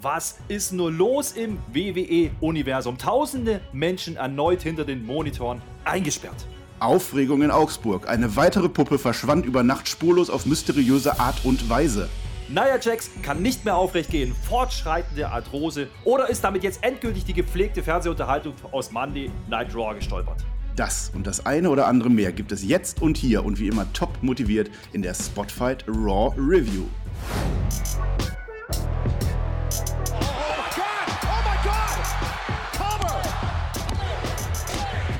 Was ist nur los im WWE-Universum? Tausende Menschen erneut hinter den Monitoren eingesperrt. Aufregung in Augsburg. Eine weitere Puppe verschwand über Nacht spurlos auf mysteriöse Art und Weise. Nia Jax kann nicht mehr aufrecht gehen, fortschreitende Arthrose oder ist damit jetzt endgültig die gepflegte Fernsehunterhaltung aus Monday Night Raw gestolpert. Das und das eine oder andere mehr gibt es jetzt und hier und wie immer top motiviert in der Spotfight Raw Review.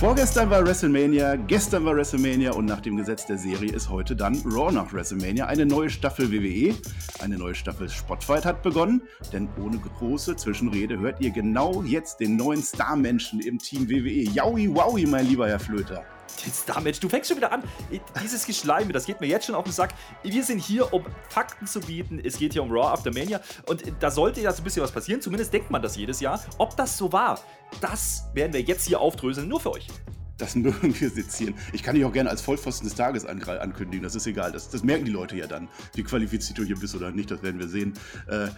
Vorgestern war WrestleMania, gestern war WrestleMania und nach dem Gesetz der Serie ist heute dann Raw nach WrestleMania. Eine neue Staffel WWE, eine neue Staffel Spotfight hat begonnen, denn ohne große Zwischenrede hört ihr genau jetzt den neuen Starmenschen im Team WWE. Yowie wowie, mein lieber Herr Flöter. Starmatch, du fängst schon wieder an. Dieses Geschleime, das geht mir jetzt schon auf den Sack. Wir sind hier, um Fakten zu bieten. Es geht hier um Raw After Mania. Und da sollte ja so ein bisschen was passieren. Zumindest denkt man das jedes Jahr. Ob das so war, das werden wir jetzt hier aufdröseln, nur für euch. Das mögen wir sezieren. Ich kann dich auch gerne als Vollpfosten des Tages ankündigen, das ist egal. Das, das, merken die Leute ja dann, wie qualifiziert du hier bist oder nicht, das werden wir sehen. Äh,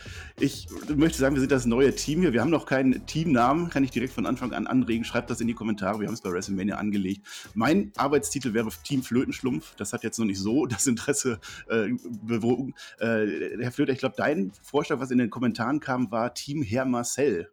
ich möchte sagen, wir sind das neue Team hier. Wir haben noch keinen Teamnamen, kann ich direkt von Anfang an anregen. Schreibt das in die Kommentare, wir haben es bei WrestleMania angelegt. Mein Arbeitstitel wäre Team Flötenschlumpf. Das hat jetzt noch nicht so das Interesse äh, bewogen. Äh, Herr Flöter, ich glaube, dein Vorschlag, was in den Kommentaren kam, war Team Herr Marcel.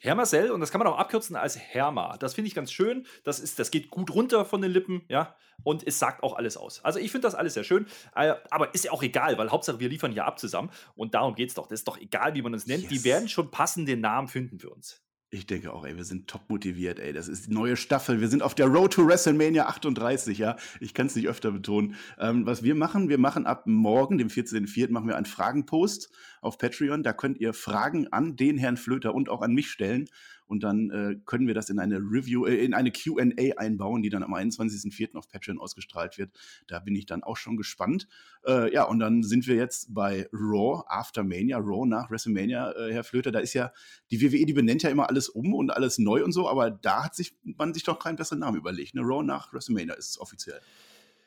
Herr Marcel, und das kann man auch abkürzen als Herma. Das finde ich ganz schön. Das, ist, das geht gut runter von den Lippen, ja. Und es sagt auch alles aus. Also ich finde das alles sehr schön. Äh, aber ist ja auch egal, weil Hauptsache wir liefern hier ab zusammen. Und darum geht es doch. Das ist doch egal, wie man uns nennt. Yes. Die werden schon passende Namen finden für uns. Ich denke auch, ey, wir sind top motiviert, ey. Das ist die neue Staffel. Wir sind auf der Road to WrestleMania 38, ja. Ich kann es nicht öfter betonen. Ähm, was wir machen, wir machen ab morgen, dem 14.04., machen wir einen Fragenpost auf Patreon. Da könnt ihr Fragen an den Herrn Flöter und auch an mich stellen und dann äh, können wir das in eine Review, äh, in eine QA einbauen, die dann am 21.04. auf Patreon ausgestrahlt wird. Da bin ich dann auch schon gespannt. Äh, ja, und dann sind wir jetzt bei Raw After Mania, Raw nach WrestleMania, äh, Herr Flöter. Da ist ja, die WWE, die benennt ja immer alles um und alles neu und so, aber da hat sich man sich doch keinen besseren Namen überlegt. Ne? Raw nach WrestleMania ist es offiziell.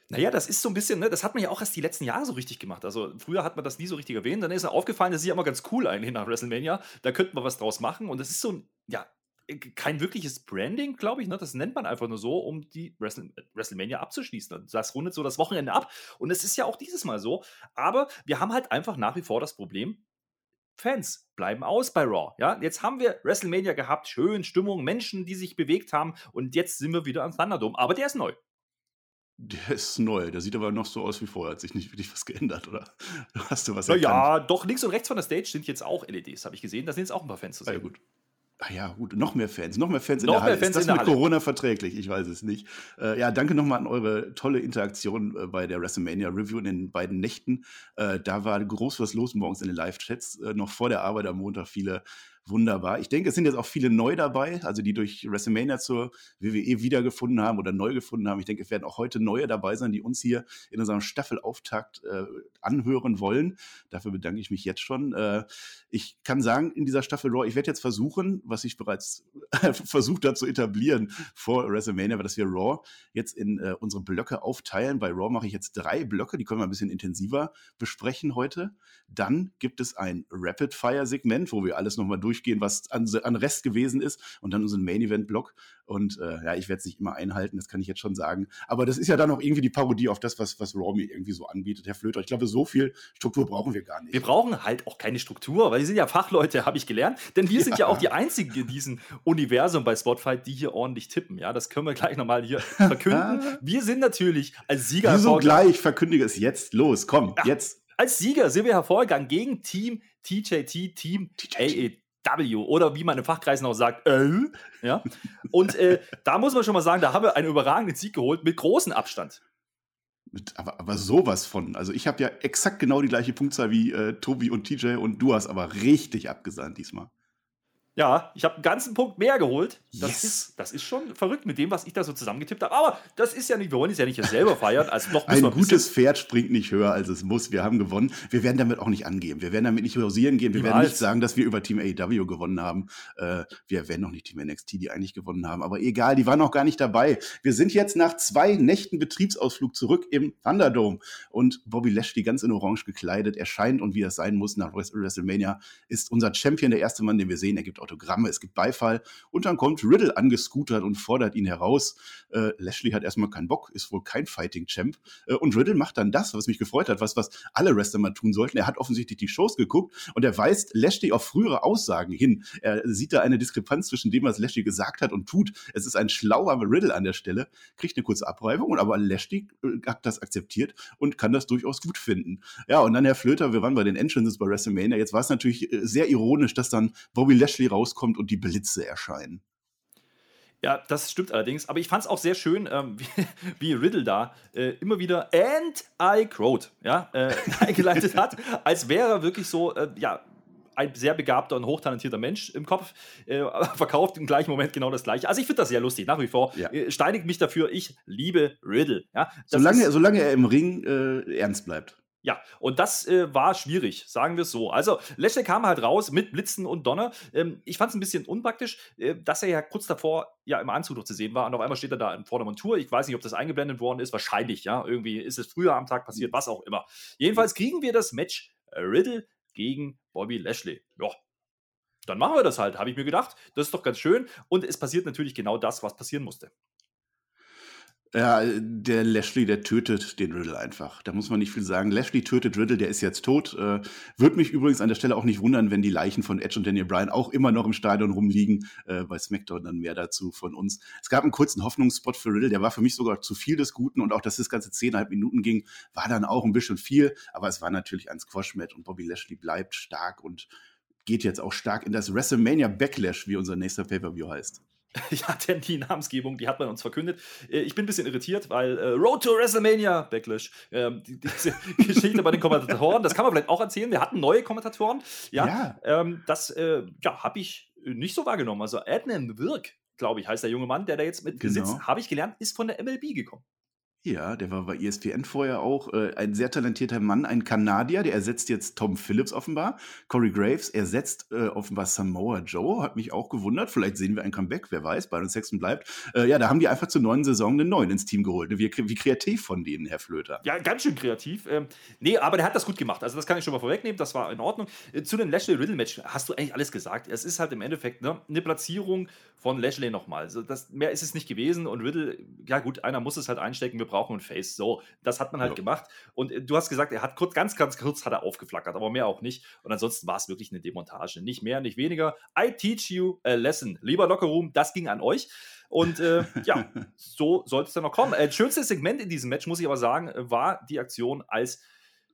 Naja, das ist so ein bisschen, ne, das hat man ja auch erst die letzten Jahre so richtig gemacht. Also früher hat man das nie so richtig erwähnt. Dann ist er aufgefallen, das ist ja immer ganz cool eigentlich nach WrestleMania. Da könnten wir was draus machen. Und das ist so ein, ja, äh, kein wirkliches Branding, glaube ich. Ne? Das nennt man einfach nur so, um die Wrestle WrestleMania abzuschließen. Das rundet so das Wochenende ab. Und es ist ja auch dieses Mal so. Aber wir haben halt einfach nach wie vor das Problem, Fans bleiben aus bei Raw. Ja, jetzt haben wir WrestleMania gehabt, schön Stimmung, Menschen, die sich bewegt haben und jetzt sind wir wieder am Thunderdome. Aber der ist neu. Der ist neu. Der sieht aber noch so aus wie vorher. Hat sich nicht wirklich was geändert, oder? Hast du was erkannt? Ja, doch links und rechts von der Stage sind jetzt auch LEDs, habe ich gesehen. Da sind jetzt auch ein paar Fans zu sehen. Ah, ja, gut. Ah ja, gut, noch mehr Fans, noch mehr Fans in noch der Halle. Fans ist das mit Corona verträglich? Ich weiß es nicht. Äh, ja, danke nochmal an eure tolle Interaktion äh, bei der WrestleMania Review in den beiden Nächten. Äh, da war groß was los morgens in den Live-Chats. Äh, noch vor der Arbeit am Montag viele wunderbar. Ich denke, es sind jetzt auch viele neu dabei, also die durch WrestleMania zur WWE wiedergefunden haben oder neu gefunden haben. Ich denke, es werden auch heute neue dabei sein, die uns hier in unserem Staffelauftakt äh, anhören wollen. Dafür bedanke ich mich jetzt schon. Äh, ich kann sagen, in dieser Staffel Raw, ich werde jetzt versuchen, was ich bereits versucht habe zu etablieren vor WrestleMania, dass wir Raw jetzt in äh, unsere Blöcke aufteilen. Bei Raw mache ich jetzt drei Blöcke, die können wir ein bisschen intensiver besprechen heute. Dann gibt es ein Rapid-Fire-Segment, wo wir alles nochmal durch durchgehen, was an, an Rest gewesen ist und dann unseren Main-Event-Block. Und äh, ja, ich werde es nicht immer einhalten, das kann ich jetzt schon sagen. Aber das ist ja dann auch irgendwie die Parodie auf das, was, was Raw mir irgendwie so anbietet. Herr Flöter, ich glaube, so viel Struktur brauchen wir gar nicht. Wir brauchen halt auch keine Struktur, weil wir sind ja Fachleute, habe ich gelernt. Denn wir ja. sind ja auch die Einzigen in diesem Universum bei Spotfight, die hier ordentlich tippen. Ja, das können wir gleich nochmal hier verkünden. wir sind natürlich als Sieger. Wieso gleich? Verkündige es jetzt. Los, komm, ja. jetzt. Als Sieger sind wir hervorgegangen gegen Team TJT, Team TJT. W oder wie man in Fachkreisen auch sagt, äh, ja. Und äh, da muss man schon mal sagen, da haben wir einen überragenden Sieg geholt mit großem Abstand. Aber, aber sowas von. Also ich habe ja exakt genau die gleiche Punktzahl wie äh, Tobi und TJ und du hast aber richtig abgesandt diesmal. Ja, ich habe einen ganzen Punkt mehr geholt. Das, yes. ist, das ist schon verrückt mit dem, was ich da so zusammengetippt habe. Aber das ist ja nicht, wir wollen es ja nicht selber feiern. Also noch ein gutes Pferd springt nicht höher, als es muss. Wir haben gewonnen. Wir werden damit auch nicht angeben. Wir werden damit nicht rosieren gehen. Wir Niemals. werden nicht sagen, dass wir über Team AEW gewonnen haben. Äh, wir werden noch nicht Team NXT, die eigentlich gewonnen haben. Aber egal, die waren noch gar nicht dabei. Wir sind jetzt nach zwei Nächten Betriebsausflug zurück im Thunderdome. Und Bobby Lashley, ganz in Orange gekleidet, erscheint und wie es sein muss nach WrestleMania, ist unser Champion, der erste Mann, den wir sehen. Er gibt Autogramme, es gibt Beifall und dann kommt Riddle angescootert und fordert ihn heraus. Äh, Lashley hat erstmal keinen Bock, ist wohl kein Fighting-Champ äh, und Riddle macht dann das, was mich gefreut hat, was, was alle Wrestler mal tun sollten. Er hat offensichtlich die Shows geguckt und er weist Lashley auf frühere Aussagen hin. Er sieht da eine Diskrepanz zwischen dem, was Lashley gesagt hat und tut. Es ist ein schlauer Riddle an der Stelle, kriegt eine kurze Abreibung, aber Lashley äh, hat das akzeptiert und kann das durchaus gut finden. Ja, und dann Herr Flöter, wir waren bei den Entrances bei WrestleMania. Jetzt war es natürlich äh, sehr ironisch, dass dann Bobby Lashley rauskommt und die Blitze erscheinen. Ja, das stimmt allerdings. Aber ich fand es auch sehr schön, ähm, wie, wie, Riddle da äh, immer wieder and I quote ja, äh, eingeleitet hat, als wäre er wirklich so, äh, ja, ein sehr begabter und hochtalentierter Mensch im Kopf, äh, verkauft im gleichen Moment genau das Gleiche. Also ich finde das sehr lustig, nach wie vor. Ja. Äh, steinigt mich dafür, ich liebe Riddle. Ja, solange, solange er im Ring äh, ernst bleibt. Ja, und das äh, war schwierig, sagen wir es so. Also, Lashley kam halt raus mit Blitzen und Donner. Ähm, ich fand es ein bisschen unpraktisch, äh, dass er ja kurz davor ja im Anzug noch zu sehen war und auf einmal steht er da in vor der Montur. Ich weiß nicht, ob das eingeblendet worden ist. Wahrscheinlich, ja. Irgendwie ist es früher am Tag passiert, was auch immer. Jedenfalls kriegen wir das Match Riddle gegen Bobby Lashley. Ja, dann machen wir das halt, habe ich mir gedacht. Das ist doch ganz schön. Und es passiert natürlich genau das, was passieren musste. Ja, der Lashley, der tötet den Riddle einfach. Da muss man nicht viel sagen. Lashley tötet Riddle, der ist jetzt tot. Äh, Würde mich übrigens an der Stelle auch nicht wundern, wenn die Leichen von Edge und Daniel Bryan auch immer noch im Stadion rumliegen. Äh, bei SmackDown dann mehr dazu von uns. Es gab einen kurzen Hoffnungsspot für Riddle, der war für mich sogar zu viel des Guten und auch, dass das ganze zehneinhalb Minuten ging, war dann auch ein bisschen viel. Aber es war natürlich ein Squash-Match und Bobby Lashley bleibt stark und geht jetzt auch stark in das WrestleMania Backlash, wie unser nächster Pay-Per-View heißt. Ja, denn die Namensgebung, die hat man uns verkündet. Äh, ich bin ein bisschen irritiert, weil äh, Road to WrestleMania, Backlash, äh, die, diese Geschichte bei den Kommentatoren, das kann man vielleicht auch erzählen. Wir hatten neue Kommentatoren. Ja, ja. Ähm, das äh, ja, habe ich nicht so wahrgenommen. Also Adnan Wirk, glaube ich, heißt der junge Mann, der da jetzt mit genau. sitzt, habe ich gelernt, ist von der MLB gekommen. Ja, der war bei ESPN vorher auch äh, ein sehr talentierter Mann, ein Kanadier, der ersetzt jetzt Tom Phillips offenbar. Corey Graves ersetzt äh, offenbar Samoa Joe, hat mich auch gewundert. Vielleicht sehen wir ein Comeback, wer weiß, Byron Sexton bleibt. Äh, ja, da haben die einfach zur neuen Saison einen neuen ins Team geholt. Wie, wie kreativ von denen, Herr Flöter. Ja, ganz schön kreativ. Ähm, nee, aber der hat das gut gemacht. Also das kann ich schon mal vorwegnehmen, das war in Ordnung. Äh, zu dem Lashley-Riddle-Match hast du eigentlich alles gesagt. Es ist halt im Endeffekt ne, eine Platzierung von Lashley nochmal. Also das, mehr ist es nicht gewesen und Riddle, ja gut, einer muss es halt einstecken, wir brauchen einen Face. So, das hat man halt ja. gemacht. Und äh, du hast gesagt, er hat kurz, ganz, ganz kurz hat er aufgeflackert, aber mehr auch nicht. Und ansonsten war es wirklich eine Demontage. Nicht mehr, nicht weniger. I teach you a lesson. Lieber Lockerroom, das ging an euch. Und äh, ja, so sollte es dann noch kommen. Äh, schönstes Segment in diesem Match, muss ich aber sagen, war die Aktion, als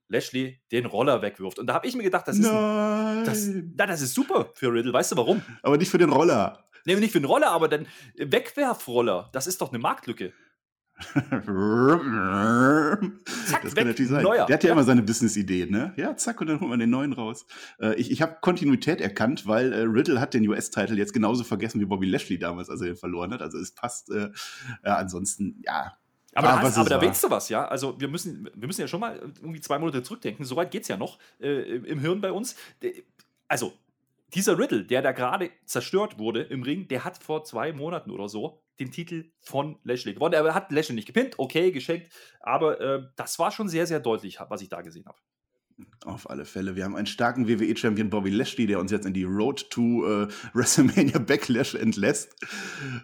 Lashley den Roller wegwirft. Und da habe ich mir gedacht, das ist, ein, das, na, das ist super für Riddle. Weißt du warum? Aber nicht für den Roller. Nee, nicht für den Roller, aber dann Wegwerfroller. Das ist doch eine Marktlücke. Zack, das weg, kann natürlich sein. Neuer. Der hat ja, ja. immer seine Business-Ideen, ne? Ja, zack, und dann holt man den neuen raus. Äh, ich ich habe Kontinuität erkannt, weil äh, Riddle hat den US-Titel jetzt genauso vergessen wie Bobby Lashley damals, als er ihn verloren hat. Also es passt, äh, ansonsten, ja. Aber, da, hast, aber da willst du was, ja? Also wir müssen, wir müssen ja schon mal irgendwie zwei Monate zurückdenken. Soweit geht es ja noch äh, im Hirn bei uns. Also, dieser Riddle, der da gerade zerstört wurde im Ring, der hat vor zwei Monaten oder so den Titel von Lashley gewonnen. Er hat Lashley nicht gepinnt, okay, geschenkt, aber äh, das war schon sehr, sehr deutlich, was ich da gesehen habe. Auf alle Fälle. Wir haben einen starken WWE-Champion Bobby Lashley, der uns jetzt in die Road to äh, WrestleMania Backlash entlässt.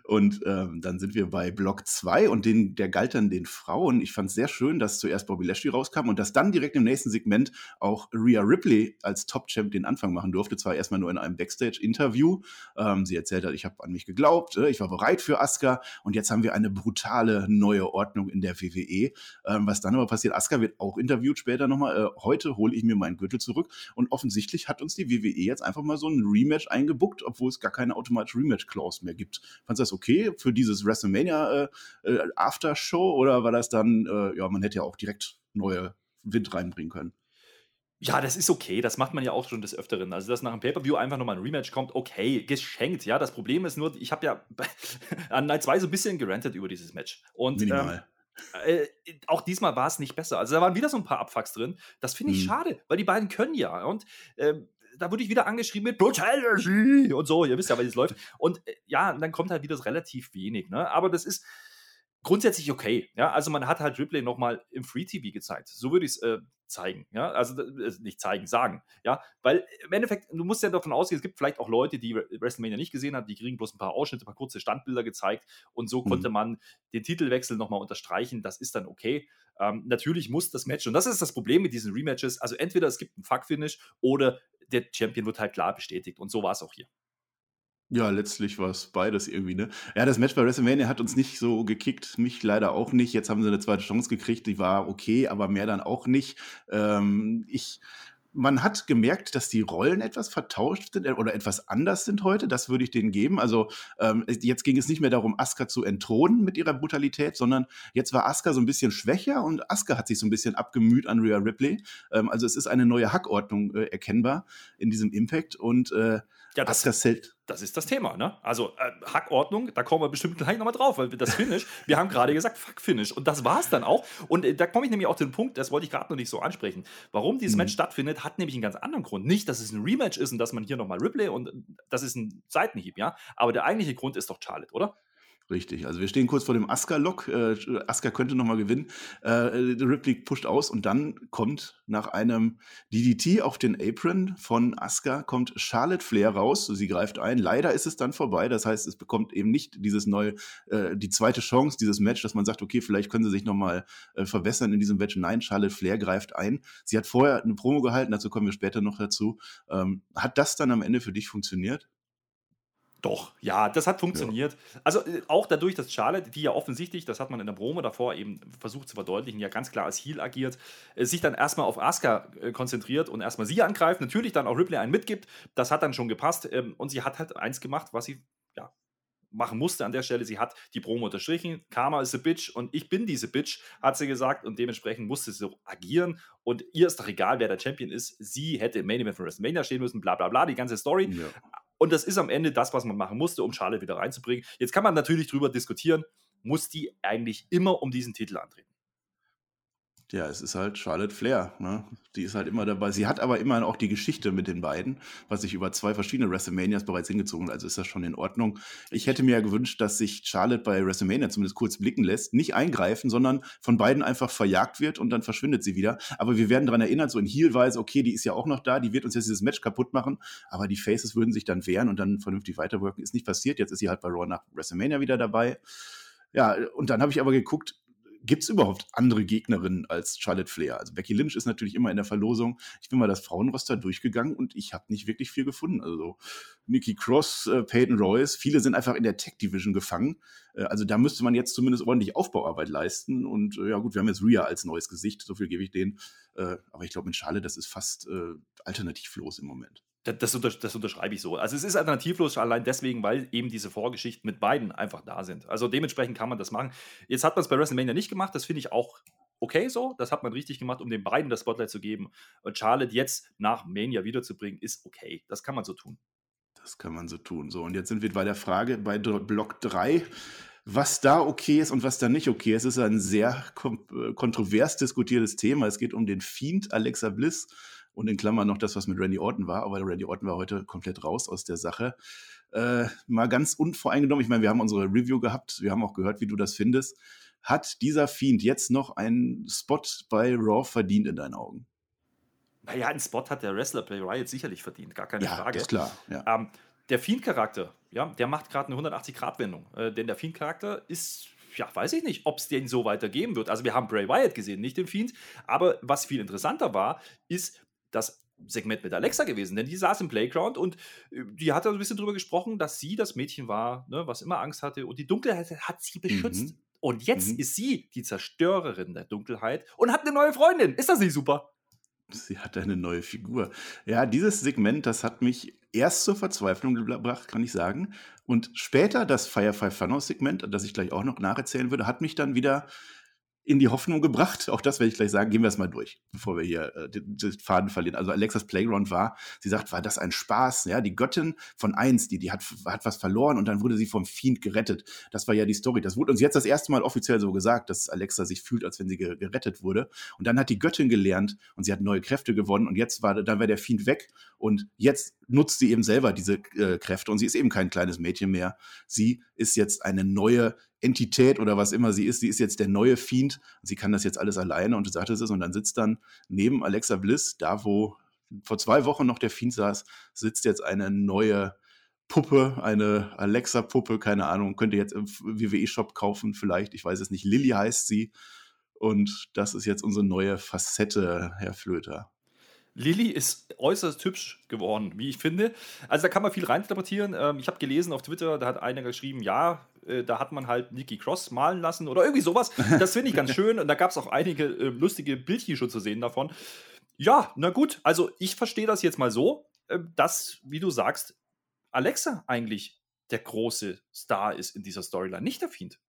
Und ähm, dann sind wir bei Block 2 und den, der galt dann den Frauen. Ich fand es sehr schön, dass zuerst Bobby Lashley rauskam und dass dann direkt im nächsten Segment auch Rhea Ripley als Top-Champ den Anfang machen durfte. Zwar erstmal nur in einem Backstage-Interview. Ähm, sie erzählt hat, ich habe an mich geglaubt, äh, ich war bereit für Asuka und jetzt haben wir eine brutale neue Ordnung in der WWE. Ähm, was dann aber passiert, Asuka wird auch interviewt später nochmal. Äh, heute hole ich mir meinen Gürtel zurück. Und offensichtlich hat uns die WWE jetzt einfach mal so ein Rematch eingebuckt, obwohl es gar keine automatische Rematch-Clause mehr gibt. Fandest du das okay für dieses WrestleMania äh, äh, Aftershow oder war das dann, äh, ja, man hätte ja auch direkt neue Wind reinbringen können? Ja, das ist okay. Das macht man ja auch schon des Öfteren. Also, dass nach dem Pay-Per-View einfach nochmal ein Rematch kommt, okay, geschenkt. Ja, das Problem ist nur, ich habe ja an Night 2 so ein bisschen gerantet über dieses Match. Und ähm, äh, auch diesmal war es nicht besser. Also, da waren wieder so ein paar Abfucks drin. Das finde ich hm. schade, weil die beiden können ja. Und ähm, da wurde ich wieder angeschrieben mit Brutality und so. Ihr wisst ja, wie es läuft. Und äh, ja, dann kommt halt wieder relativ wenig. Ne? Aber das ist grundsätzlich okay. Ja, also man hat halt Ripley nochmal im Free TV gezeigt. So würde ich es äh, zeigen. Ja, also äh, nicht zeigen, sagen. Ja, weil im Endeffekt, du musst ja davon ausgehen, es gibt vielleicht auch Leute, die WrestleMania nicht gesehen haben, die kriegen bloß ein paar Ausschnitte, ein paar kurze Standbilder gezeigt und so mhm. konnte man den Titelwechsel nochmal unterstreichen. Das ist dann okay. Ähm, natürlich muss das Match, und das ist das Problem mit diesen Rematches, also entweder es gibt ein Fuck-Finish oder der Champion wird halt klar bestätigt. Und so war es auch hier. Ja, letztlich war es beides irgendwie, ne? Ja, das Match bei WrestleMania hat uns nicht so gekickt, mich leider auch nicht. Jetzt haben sie eine zweite Chance gekriegt, die war okay, aber mehr dann auch nicht. Ähm, ich man hat gemerkt, dass die Rollen etwas vertauscht sind äh, oder etwas anders sind heute. Das würde ich denen geben. Also ähm, jetzt ging es nicht mehr darum, Asuka zu entthronen mit ihrer Brutalität, sondern jetzt war Asuka so ein bisschen schwächer und Asuka hat sich so ein bisschen abgemüht an Rhea Ripley. Ähm, also es ist eine neue Hackordnung äh, erkennbar in diesem Impact und äh, ja, das, das ist das Thema, ne? Also äh, Hackordnung, da kommen wir bestimmt gleich nochmal drauf, weil das Finish, wir haben gerade gesagt, Fuck Finish. Und das war es dann auch. Und äh, da komme ich nämlich auch zu dem Punkt, das wollte ich gerade noch nicht so ansprechen. Warum dieses mhm. Match stattfindet, hat nämlich einen ganz anderen Grund. Nicht, dass es ein Rematch ist und dass man hier nochmal Ripley und das ist ein Seitenhieb, ja. Aber der eigentliche Grund ist doch Charlotte, oder? Richtig, also wir stehen kurz vor dem Asuka-Lock. Äh, Asuka könnte nochmal gewinnen. Äh, Ripley pusht aus und dann kommt nach einem DDT auf den Apron von Asuka, kommt Charlotte Flair raus. Sie greift ein. Leider ist es dann vorbei. Das heißt, es bekommt eben nicht dieses neue, äh, die zweite Chance, dieses Match, dass man sagt, okay, vielleicht können sie sich nochmal äh, verbessern in diesem Match. Nein, Charlotte Flair greift ein. Sie hat vorher eine Promo gehalten, dazu kommen wir später noch dazu. Ähm, hat das dann am Ende für dich funktioniert? Doch, ja, das hat funktioniert. Ja. Also äh, auch dadurch, dass Charlotte, die ja offensichtlich, das hat man in der Promo davor eben versucht zu verdeutlichen, ja ganz klar als Heel agiert, äh, sich dann erstmal auf Asuka äh, konzentriert und erstmal sie angreift, natürlich dann auch Ripley einen mitgibt, das hat dann schon gepasst ähm, und sie hat halt eins gemacht, was sie ja, machen musste an der Stelle. Sie hat die Promo unterstrichen. Karma ist a Bitch und ich bin diese Bitch, hat sie gesagt. Und dementsprechend musste sie so agieren. Und ihr ist doch egal, wer der Champion ist. Sie hätte im Main Event von WrestleMania stehen müssen, bla bla bla, die ganze Story. Ja. Und das ist am Ende das, was man machen musste, um Charlotte wieder reinzubringen. Jetzt kann man natürlich drüber diskutieren, muss die eigentlich immer um diesen Titel antreten? Ja, es ist halt Charlotte Flair. Ne? Die ist halt immer dabei. Sie hat aber immer auch die Geschichte mit den beiden, was sich über zwei verschiedene WrestleManias bereits hingezogen hat. Also ist das schon in Ordnung. Ich hätte mir ja gewünscht, dass sich Charlotte bei WrestleMania zumindest kurz blicken lässt. Nicht eingreifen, sondern von beiden einfach verjagt wird und dann verschwindet sie wieder. Aber wir werden daran erinnert, so in Heel-Weise, okay, die ist ja auch noch da, die wird uns jetzt dieses Match kaputt machen. Aber die Faces würden sich dann wehren und dann vernünftig weiterwirken. Ist nicht passiert. Jetzt ist sie halt bei Raw nach WrestleMania wieder dabei. Ja, und dann habe ich aber geguckt, gibt es überhaupt andere Gegnerinnen als Charlotte Flair? Also Becky Lynch ist natürlich immer in der Verlosung. Ich bin mal das Frauenroster durchgegangen und ich habe nicht wirklich viel gefunden. Also Nikki Cross, äh, Peyton Royce, viele sind einfach in der Tech Division gefangen. Äh, also da müsste man jetzt zumindest ordentlich Aufbauarbeit leisten. Und äh, ja gut, wir haben jetzt Rhea als neues Gesicht, so viel gebe ich denen. Äh, aber ich glaube, mit Charlotte, das ist fast äh, alternativlos im Moment. Das, das, unterschreibe ich so. Also es ist alternativlos allein deswegen, weil eben diese Vorgeschichten mit beiden einfach da sind. Also dementsprechend kann man das machen. Jetzt hat man es bei WrestleMania nicht gemacht, das finde ich auch okay so. Das hat man richtig gemacht, um den beiden das Spotlight zu geben. Und Charlotte jetzt nach Mania wiederzubringen, ist okay. Das kann man so tun. Das kann man so tun. So, und jetzt sind wir bei der Frage bei Block 3 was da okay ist und was da nicht okay ist. Es ist ein sehr kontrovers diskutiertes Thema. Es geht um den Fiend Alexa Bliss und in Klammern noch das, was mit Randy Orton war, aber Randy Orton war heute komplett raus aus der Sache. Äh, mal ganz unvoreingenommen, ich meine, wir haben unsere Review gehabt, wir haben auch gehört, wie du das findest. Hat dieser Fiend jetzt noch einen Spot bei Raw verdient in deinen Augen? Naja, einen Spot hat der Wrestler bei Riot sicherlich verdient, gar keine ja, Frage. ist klar. Ja. Ähm, der Fiend-Charakter, ja, der macht gerade eine 180-Grad-Wendung. Äh, denn der Fiend-Charakter ist ja, weiß ich nicht, ob es den so weitergeben wird. Also wir haben Bray Wyatt gesehen, nicht den Fiend. Aber was viel interessanter war, ist, das Segment mit Alexa gewesen, denn die saß im Playground und äh, die hat da ein bisschen drüber gesprochen, dass sie das Mädchen war, ne, was immer Angst hatte und die Dunkelheit hat sie beschützt. Mhm. Und jetzt mhm. ist sie die Zerstörerin der Dunkelheit und hat eine neue Freundin. Ist das nicht super? Sie hat eine neue Figur. Ja, dieses Segment, das hat mich erst zur Verzweiflung gebracht, kann ich sagen. Und später das Firefly Funhouse Segment, das ich gleich auch noch nacherzählen würde, hat mich dann wieder in die Hoffnung gebracht. Auch das werde ich gleich sagen. Gehen wir es mal durch, bevor wir hier äh, den, den, Faden verlieren. Also Alexas Playground war, sie sagt, war das ein Spaß? Ja, die Göttin von eins, die, die hat, hat was verloren und dann wurde sie vom Fiend gerettet. Das war ja die Story. Das wurde uns jetzt das erste Mal offiziell so gesagt, dass Alexa sich fühlt, als wenn sie gerettet wurde. Und dann hat die Göttin gelernt und sie hat neue Kräfte gewonnen und jetzt war, dann war der Fiend weg und jetzt nutzt sie eben selber diese äh, Kräfte und sie ist eben kein kleines Mädchen mehr. Sie ist jetzt eine neue Entität oder was immer sie ist, sie ist jetzt der neue Fiend. Sie kann das jetzt alles alleine und du sagtest es und dann sitzt dann neben Alexa Bliss, da wo vor zwei Wochen noch der Fiend saß, sitzt jetzt eine neue Puppe, eine Alexa-Puppe, keine Ahnung, könnt ihr jetzt im WWE-Shop kaufen, vielleicht, ich weiß es nicht. Lilly heißt sie. Und das ist jetzt unsere neue Facette, Herr Flöter. Lilly ist äußerst hübsch geworden, wie ich finde. Also da kann man viel reininterpretieren. Ähm, ich habe gelesen auf Twitter, da hat einer geschrieben, ja, äh, da hat man halt Nikki Cross malen lassen oder irgendwie sowas. Das finde ich ganz schön. Und da gab es auch einige äh, lustige Bildchen schon zu sehen davon. Ja, na gut. Also ich verstehe das jetzt mal so, äh, dass, wie du sagst, Alexa eigentlich der große Star ist in dieser Storyline, nicht der Fiend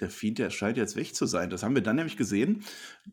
der Fiend, der scheint jetzt weg zu sein. Das haben wir dann nämlich gesehen,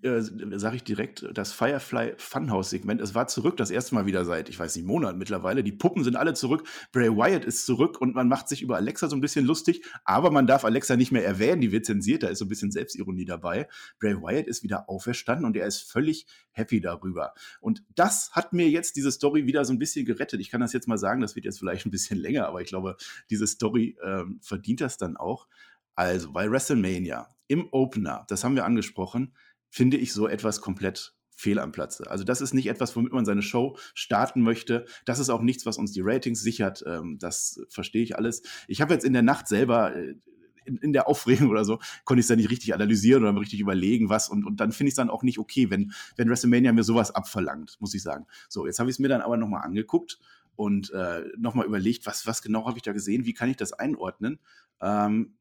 äh, sage ich direkt, das Firefly Funhouse-Segment. Es war zurück, das erste Mal wieder seit, ich weiß nicht, Monaten mittlerweile. Die Puppen sind alle zurück. Bray Wyatt ist zurück und man macht sich über Alexa so ein bisschen lustig, aber man darf Alexa nicht mehr erwähnen, die wird zensiert, da ist so ein bisschen Selbstironie dabei. Bray Wyatt ist wieder auferstanden und er ist völlig happy darüber. Und das hat mir jetzt diese Story wieder so ein bisschen gerettet. Ich kann das jetzt mal sagen, das wird jetzt vielleicht ein bisschen länger, aber ich glaube, diese Story ähm, verdient das dann auch. Also bei WrestleMania im Opener, das haben wir angesprochen, finde ich so etwas komplett fehl am Platze. Also das ist nicht etwas, womit man seine Show starten möchte. Das ist auch nichts, was uns die Ratings sichert. Ähm, das verstehe ich alles. Ich habe jetzt in der Nacht selber äh, in, der Aufregung oder so, konnte ich es dann nicht richtig analysieren oder richtig überlegen, was. Und, und dann finde ich es dann auch nicht okay, wenn, wenn WrestleMania mir sowas abverlangt, muss ich sagen. So, jetzt habe ich es mir dann aber nochmal angeguckt und äh, nochmal überlegt, was, was genau habe ich da gesehen, wie kann ich das einordnen. Ähm,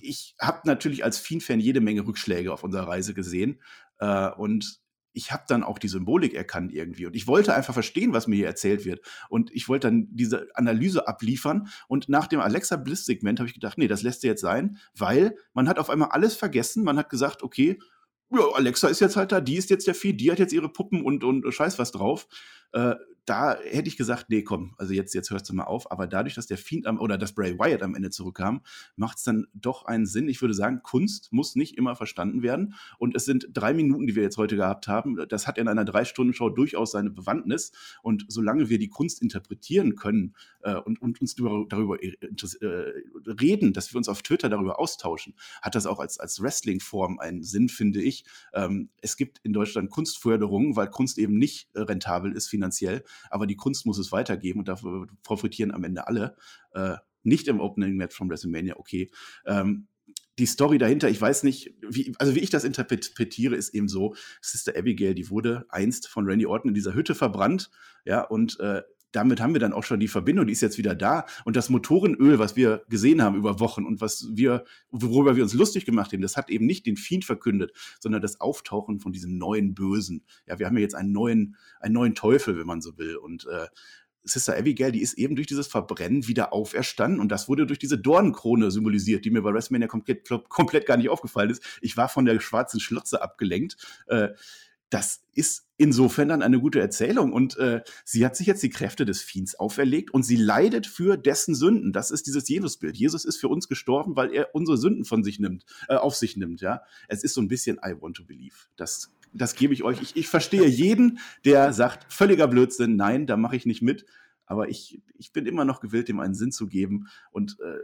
ich habe natürlich als Fiend-Fan jede Menge Rückschläge auf unserer Reise gesehen. Äh, und ich habe dann auch die Symbolik erkannt irgendwie. Und ich wollte einfach verstehen, was mir hier erzählt wird. Und ich wollte dann diese Analyse abliefern. Und nach dem Alexa Bliss-Segment habe ich gedacht, nee, das lässt jetzt sein, weil man hat auf einmal alles vergessen. Man hat gesagt, okay, ja, Alexa ist jetzt halt da, die ist jetzt der Vieh, die hat jetzt ihre Puppen und, und scheiß was drauf. Äh, da hätte ich gesagt, nee, komm, also jetzt, jetzt hörst du mal auf. Aber dadurch, dass der Fiend am, oder dass Bray Wyatt am Ende zurückkam, macht es dann doch einen Sinn. Ich würde sagen, Kunst muss nicht immer verstanden werden. Und es sind drei Minuten, die wir jetzt heute gehabt haben. Das hat in einer Drei-Stunden-Show durchaus seine Bewandtnis. Und solange wir die Kunst interpretieren können äh, und, und, uns darüber äh, reden, dass wir uns auf Twitter darüber austauschen, hat das auch als, als Wrestling-Form einen Sinn, finde ich. Ähm, es gibt in Deutschland Kunstförderungen, weil Kunst eben nicht äh, rentabel ist finanziell aber die Kunst muss es weitergeben und dafür profitieren am Ende alle. Äh, nicht im Opening Match von WrestleMania, okay. Ähm, die Story dahinter, ich weiß nicht, wie, also wie ich das interpretiere, ist eben so, Sister Abigail, die wurde einst von Randy Orton in dieser Hütte verbrannt, ja, und äh, damit haben wir dann auch schon die Verbindung, die ist jetzt wieder da. Und das Motorenöl, was wir gesehen haben über Wochen und was wir, worüber wir uns lustig gemacht haben, das hat eben nicht den Fiend verkündet, sondern das Auftauchen von diesem neuen Bösen. Ja, wir haben ja jetzt einen neuen, einen neuen Teufel, wenn man so will. Und äh, Sister Abigail, die ist eben durch dieses Verbrennen wieder auferstanden und das wurde durch diese Dornenkrone symbolisiert, die mir bei WrestleMania komplett, komplett gar nicht aufgefallen ist. Ich war von der schwarzen Schlotze abgelenkt. Äh, das ist insofern dann eine gute Erzählung. Und äh, sie hat sich jetzt die Kräfte des Fiends auferlegt und sie leidet für dessen Sünden. Das ist dieses Jesusbild. Jesus ist für uns gestorben, weil er unsere Sünden von sich nimmt, äh, auf sich nimmt. Ja, es ist so ein bisschen I want to believe. Das, das gebe ich euch. Ich, ich verstehe jeden, der sagt völliger Blödsinn. Nein, da mache ich nicht mit. Aber ich, ich bin immer noch gewillt, dem einen Sinn zu geben. Und äh,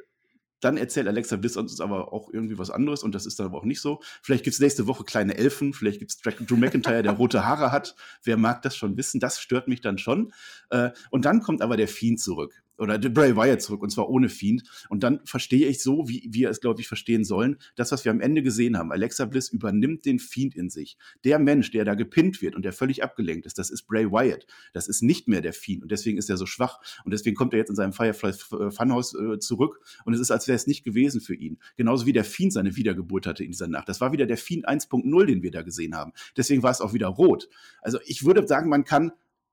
dann erzählt Alexa Bliss uns aber auch irgendwie was anderes und das ist dann aber auch nicht so. Vielleicht gibt es nächste Woche kleine Elfen, vielleicht gibt es Drew McIntyre, der rote Haare hat. Wer mag das schon wissen? Das stört mich dann schon. Äh, und dann kommt aber der Fiend zurück oder Bray Wyatt zurück und zwar ohne Fiend. Und dann verstehe ich so, wie wir es, glaube ich, verstehen sollen, das, was wir am Ende gesehen haben. Alexa Bliss übernimmt den Fiend in sich. Der Mensch, der da gepinnt wird und der völlig abgelenkt ist, das ist Bray Wyatt. Das ist nicht mehr der Fiend und deswegen ist er so schwach und deswegen kommt er jetzt in seinem Firefly äh, Funhouse äh, zurück und es ist, als wäre es nicht gewesen für ihn. Genauso wie der Fiend seine Wiedergeburt hatte in dieser Nacht. Das war wieder der Fiend 1.0, den wir da gesehen haben. Deswegen war es auch wieder rot. Also ich würde sagen, man kann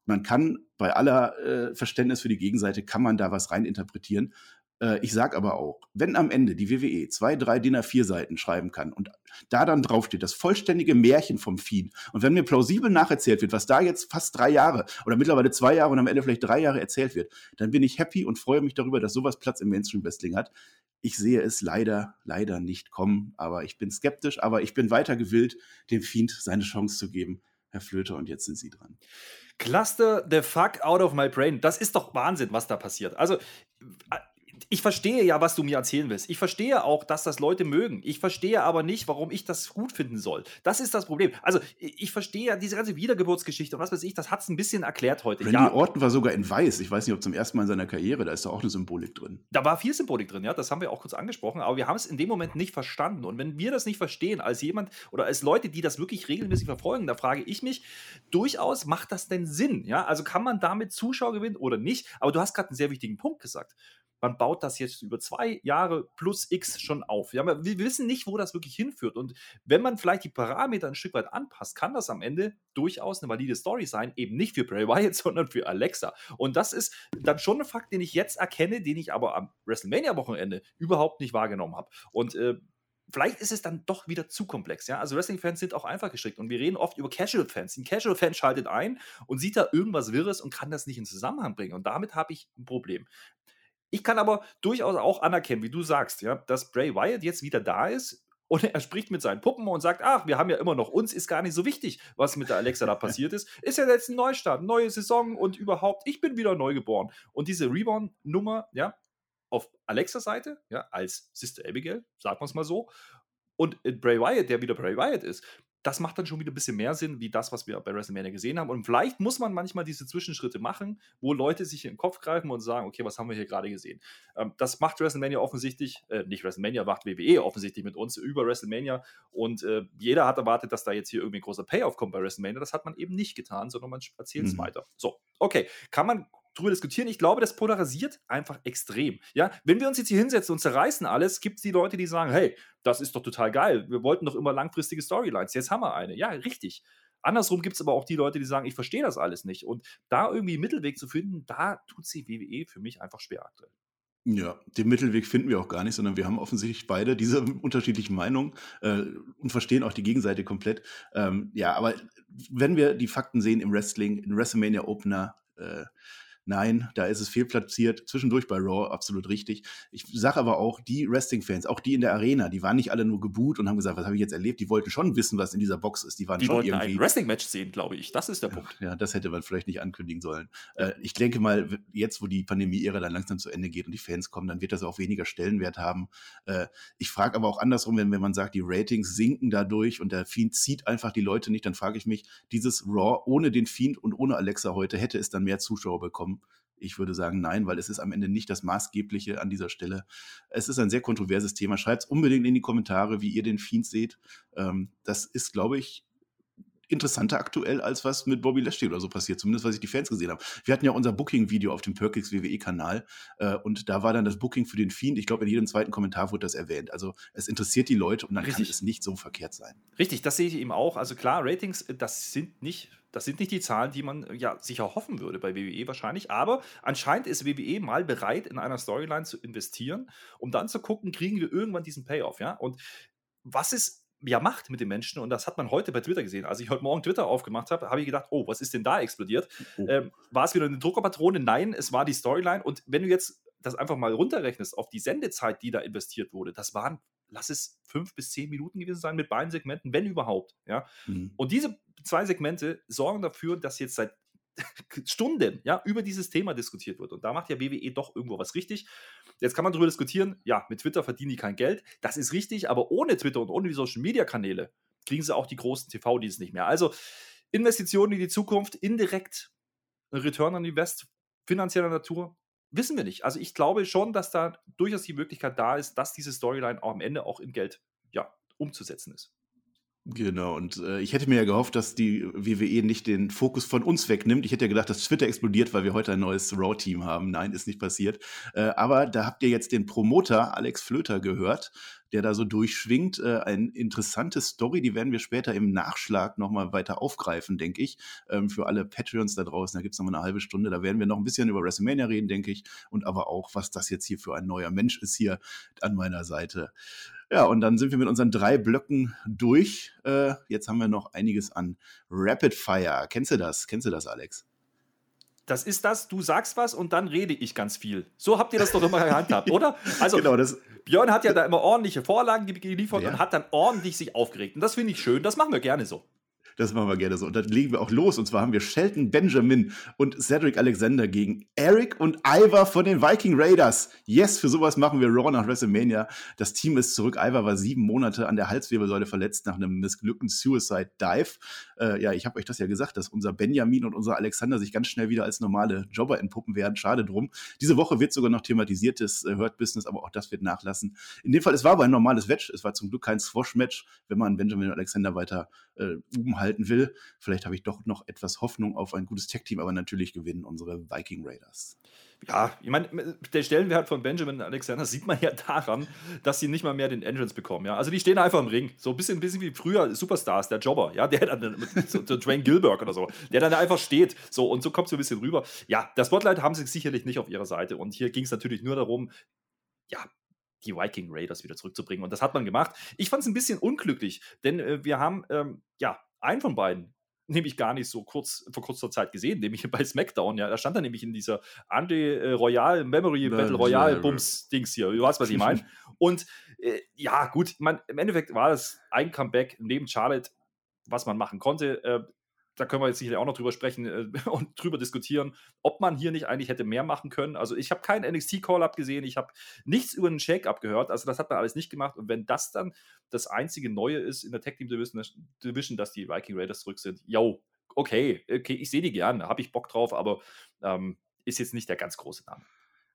man kann bei aller äh, Verständnis für die Gegenseite, kann man da was reininterpretieren. Äh, ich sage aber auch, wenn am Ende die WWE zwei, drei DIN A4 Seiten schreiben kann und da dann draufsteht, das vollständige Märchen vom Fiend und wenn mir plausibel nacherzählt wird, was da jetzt fast drei Jahre oder mittlerweile zwei Jahre und am Ende vielleicht drei Jahre erzählt wird, dann bin ich happy und freue mich darüber, dass sowas Platz im Mainstream Wrestling hat. Ich sehe es leider, leider nicht kommen, aber ich bin skeptisch, aber ich bin weiter gewillt, dem Fiend seine Chance zu geben. Herr Flöter, und jetzt sind Sie dran. Cluster the fuck out of my brain. Das ist doch Wahnsinn, was da passiert. Also, ich verstehe ja, was du mir erzählen willst. Ich verstehe auch, dass das Leute mögen. Ich verstehe aber nicht, warum ich das gut finden soll. Das ist das Problem. Also, ich verstehe ja diese ganze Wiedergeburtsgeschichte und was weiß ich, das hat es ein bisschen erklärt heute. Randy ja. Orton war sogar in Weiß. Ich weiß nicht, ob zum ersten Mal in seiner Karriere, da ist da auch eine Symbolik drin. Da war viel Symbolik drin, ja, das haben wir auch kurz angesprochen, aber wir haben es in dem Moment nicht verstanden. Und wenn wir das nicht verstehen, als jemand oder als Leute, die das wirklich regelmäßig verfolgen, da frage ich mich durchaus, macht das denn Sinn? Ja, also kann man damit Zuschauer gewinnen oder nicht? Aber du hast gerade einen sehr wichtigen Punkt gesagt man baut das jetzt über zwei Jahre plus X schon auf. Ja, wir wissen nicht, wo das wirklich hinführt. Und wenn man vielleicht die Parameter ein Stück weit anpasst, kann das am Ende durchaus eine valide Story sein. Eben nicht für Bray Wyatt, sondern für Alexa. Und das ist dann schon ein Fakt, den ich jetzt erkenne, den ich aber am WrestleMania-Wochenende überhaupt nicht wahrgenommen habe. Und äh, vielleicht ist es dann doch wieder zu komplex. Ja? Also Wrestling-Fans sind auch einfach gestrickt und wir reden oft über Casual-Fans. Ein Casual-Fan schaltet ein und sieht da irgendwas Wirres und kann das nicht in Zusammenhang bringen. Und damit habe ich ein Problem. Ich kann aber durchaus auch anerkennen, wie du sagst, ja, dass Bray Wyatt jetzt wieder da ist und er spricht mit seinen Puppen und sagt, ach, wir haben ja immer noch uns, ist gar nicht so wichtig, was mit der Alexa da passiert ist. Ist ja jetzt ein Neustart, neue Saison und überhaupt, ich bin wieder neu geboren. Und diese Reborn-Nummer, ja, auf Alexa-Seite, ja, als Sister Abigail, sagen wir es mal so, und Bray Wyatt, der wieder Bray Wyatt ist, das macht dann schon wieder ein bisschen mehr Sinn, wie das, was wir bei WrestleMania gesehen haben. Und vielleicht muss man manchmal diese Zwischenschritte machen, wo Leute sich in den Kopf greifen und sagen, okay, was haben wir hier gerade gesehen? Ähm, das macht WrestleMania offensichtlich, äh, nicht WrestleMania, macht WWE offensichtlich mit uns über WrestleMania. Und äh, jeder hat erwartet, dass da jetzt hier irgendwie ein großer Payoff kommt bei WrestleMania. Das hat man eben nicht getan, sondern man erzählt es mhm. weiter. So, okay. Kann man drüber diskutieren. Ich glaube, das polarisiert einfach extrem. Ja, wenn wir uns jetzt hier hinsetzen und zerreißen alles, gibt es die Leute, die sagen, hey, das ist doch total geil. Wir wollten doch immer langfristige Storylines. Jetzt haben wir eine. Ja, richtig. Andersrum gibt es aber auch die Leute, die sagen, ich verstehe das alles nicht. Und da irgendwie einen Mittelweg zu finden, da tut sie WWE für mich einfach schwer aktuell. Ja, den Mittelweg finden wir auch gar nicht, sondern wir haben offensichtlich beide diese unterschiedlichen Meinungen äh, und verstehen auch die Gegenseite komplett. Ähm, ja, aber wenn wir die Fakten sehen im Wrestling, in WrestleMania Opener, äh, Nein, da ist es fehlplatziert. Zwischendurch bei Raw absolut richtig. Ich sage aber auch, die Wrestling-Fans, auch die in der Arena, die waren nicht alle nur geboot und haben gesagt, was habe ich jetzt erlebt? Die wollten schon wissen, was in dieser Box ist. Die waren die schon wollten irgendwie. ein Wrestling-Match sehen, glaube ich. Das ist der Punkt. Ja, das hätte man vielleicht nicht ankündigen sollen. Äh, ich denke mal, jetzt, wo die Pandemie-Ära dann langsam zu Ende geht und die Fans kommen, dann wird das auch weniger Stellenwert haben. Äh, ich frage aber auch andersrum, wenn, wenn man sagt, die Ratings sinken dadurch und der Fiend zieht einfach die Leute nicht, dann frage ich mich, dieses Raw ohne den Fiend und ohne Alexa heute, hätte es dann mehr Zuschauer bekommen? Ich würde sagen, nein, weil es ist am Ende nicht das Maßgebliche an dieser Stelle. Es ist ein sehr kontroverses Thema. Schreibt es unbedingt in die Kommentare, wie ihr den Fiend seht. Ähm, das ist, glaube ich, interessanter aktuell, als was mit Bobby Lashley oder so passiert, zumindest was ich die Fans gesehen habe. Wir hatten ja unser Booking-Video auf dem Perkix WWE-Kanal äh, und da war dann das Booking für den Fiend. Ich glaube, in jedem zweiten Kommentar wurde das erwähnt. Also es interessiert die Leute und dann Richtig. kann es nicht so verkehrt sein. Richtig, das sehe ich eben auch. Also klar, Ratings, das sind nicht das sind nicht die Zahlen, die man ja sicher hoffen würde bei WWE wahrscheinlich, aber anscheinend ist WWE mal bereit, in einer Storyline zu investieren, um dann zu gucken, kriegen wir irgendwann diesen Payoff, ja? Und was es ja macht mit den Menschen, und das hat man heute bei Twitter gesehen. Als ich heute Morgen Twitter aufgemacht habe, habe ich gedacht, oh, was ist denn da explodiert? Oh. Ähm, war es wieder eine Druckerpatrone? Nein, es war die Storyline. Und wenn du jetzt das einfach mal runterrechnest auf die Sendezeit, die da investiert wurde, das waren lass es fünf bis zehn Minuten gewesen sein mit beiden Segmenten, wenn überhaupt. Ja? Mhm. Und diese zwei Segmente sorgen dafür, dass jetzt seit Stunden ja, über dieses Thema diskutiert wird. Und da macht ja WWE doch irgendwo was richtig. Jetzt kann man darüber diskutieren, ja, mit Twitter verdienen die kein Geld. Das ist richtig, aber ohne Twitter und ohne die Social Media Kanäle kriegen sie auch die großen TV-Deals nicht mehr. Also Investitionen in die Zukunft, indirekt Return on Invest, finanzieller Natur, wissen wir nicht. Also ich glaube schon, dass da durchaus die Möglichkeit da ist, dass diese Storyline auch am Ende auch in Geld ja, umzusetzen ist. Genau, und äh, ich hätte mir ja gehofft, dass die WWE nicht den Fokus von uns wegnimmt. Ich hätte ja gedacht, dass Twitter explodiert, weil wir heute ein neues Raw-Team haben. Nein, ist nicht passiert. Äh, aber da habt ihr jetzt den Promoter Alex Flöter gehört, der da so durchschwingt. Äh, eine interessante Story, die werden wir später im Nachschlag nochmal weiter aufgreifen, denke ich. Ähm, für alle Patreons da draußen, da gibt es nochmal eine halbe Stunde. Da werden wir noch ein bisschen über WrestleMania reden, denke ich. Und aber auch, was das jetzt hier für ein neuer Mensch ist hier an meiner Seite. Ja, und dann sind wir mit unseren drei Blöcken durch. Äh, jetzt haben wir noch einiges an Rapid Fire. Kennst du das? Kennst du das, Alex? Das ist das, du sagst was und dann rede ich ganz viel. So habt ihr das doch immer gehandhabt, oder? Also, genau, das, Björn hat ja da immer ordentliche Vorlagen geliefert ja. und hat dann ordentlich sich aufgeregt. Und das finde ich schön, das machen wir gerne so. Das machen wir gerne so. Und dann legen wir auch los. Und zwar haben wir Shelton Benjamin und Cedric Alexander gegen Eric und Ivar von den Viking Raiders. Yes, für sowas machen wir Raw nach WrestleMania. Das Team ist zurück. Ivar war sieben Monate an der Halswirbelsäule verletzt nach einem missglückten Suicide Dive. Äh, ja, ich habe euch das ja gesagt, dass unser Benjamin und unser Alexander sich ganz schnell wieder als normale Jobber entpuppen werden. Schade drum. Diese Woche wird sogar noch thematisiertes äh, Hurt Business, aber auch das wird nachlassen. In dem Fall, es war aber ein normales Match. Es war zum Glück kein Squash-Match, wenn man Benjamin und Alexander weiter äh, oben halten halten will. Vielleicht habe ich doch noch etwas Hoffnung auf ein gutes Tech-Team, aber natürlich gewinnen unsere Viking Raiders. Ja, ich meine, der Stellenwert von Benjamin Alexander sieht man ja daran, dass sie nicht mal mehr den Entrance bekommen. Ja? Also die stehen einfach im Ring. So ein bisschen, ein bisschen wie früher Superstars, der Jobber, ja, der dann so, der Dwayne Gilbert oder so, der dann einfach steht. So, und so kommt es so ein bisschen rüber. Ja, das Spotlight haben sie sicherlich nicht auf ihrer Seite. Und hier ging es natürlich nur darum, ja, die Viking Raiders wieder zurückzubringen. Und das hat man gemacht. Ich fand es ein bisschen unglücklich, denn äh, wir haben ähm, ja einen von beiden nämlich gar nicht so kurz vor kurzer Zeit gesehen, nämlich bei SmackDown. Ja, da stand er nämlich in dieser Anti äh, Royal Memory Battle Royale Bums Dings hier. Du weißt, was ich meine. Und äh, ja, gut, man, im Endeffekt war das ein Comeback neben Charlotte, was man machen konnte. Äh, da können wir jetzt sicherlich auch noch drüber sprechen äh, und drüber diskutieren, ob man hier nicht eigentlich hätte mehr machen können. Also ich habe keinen NXT-Call-Up gesehen, ich habe nichts über einen Shake-Up gehört, also das hat man alles nicht gemacht. Und wenn das dann das einzige Neue ist in der Tech Team Division, Division dass die Viking Raiders zurück sind, yo, okay, okay, ich sehe die gerne, habe ich Bock drauf, aber ähm, ist jetzt nicht der ganz große Name.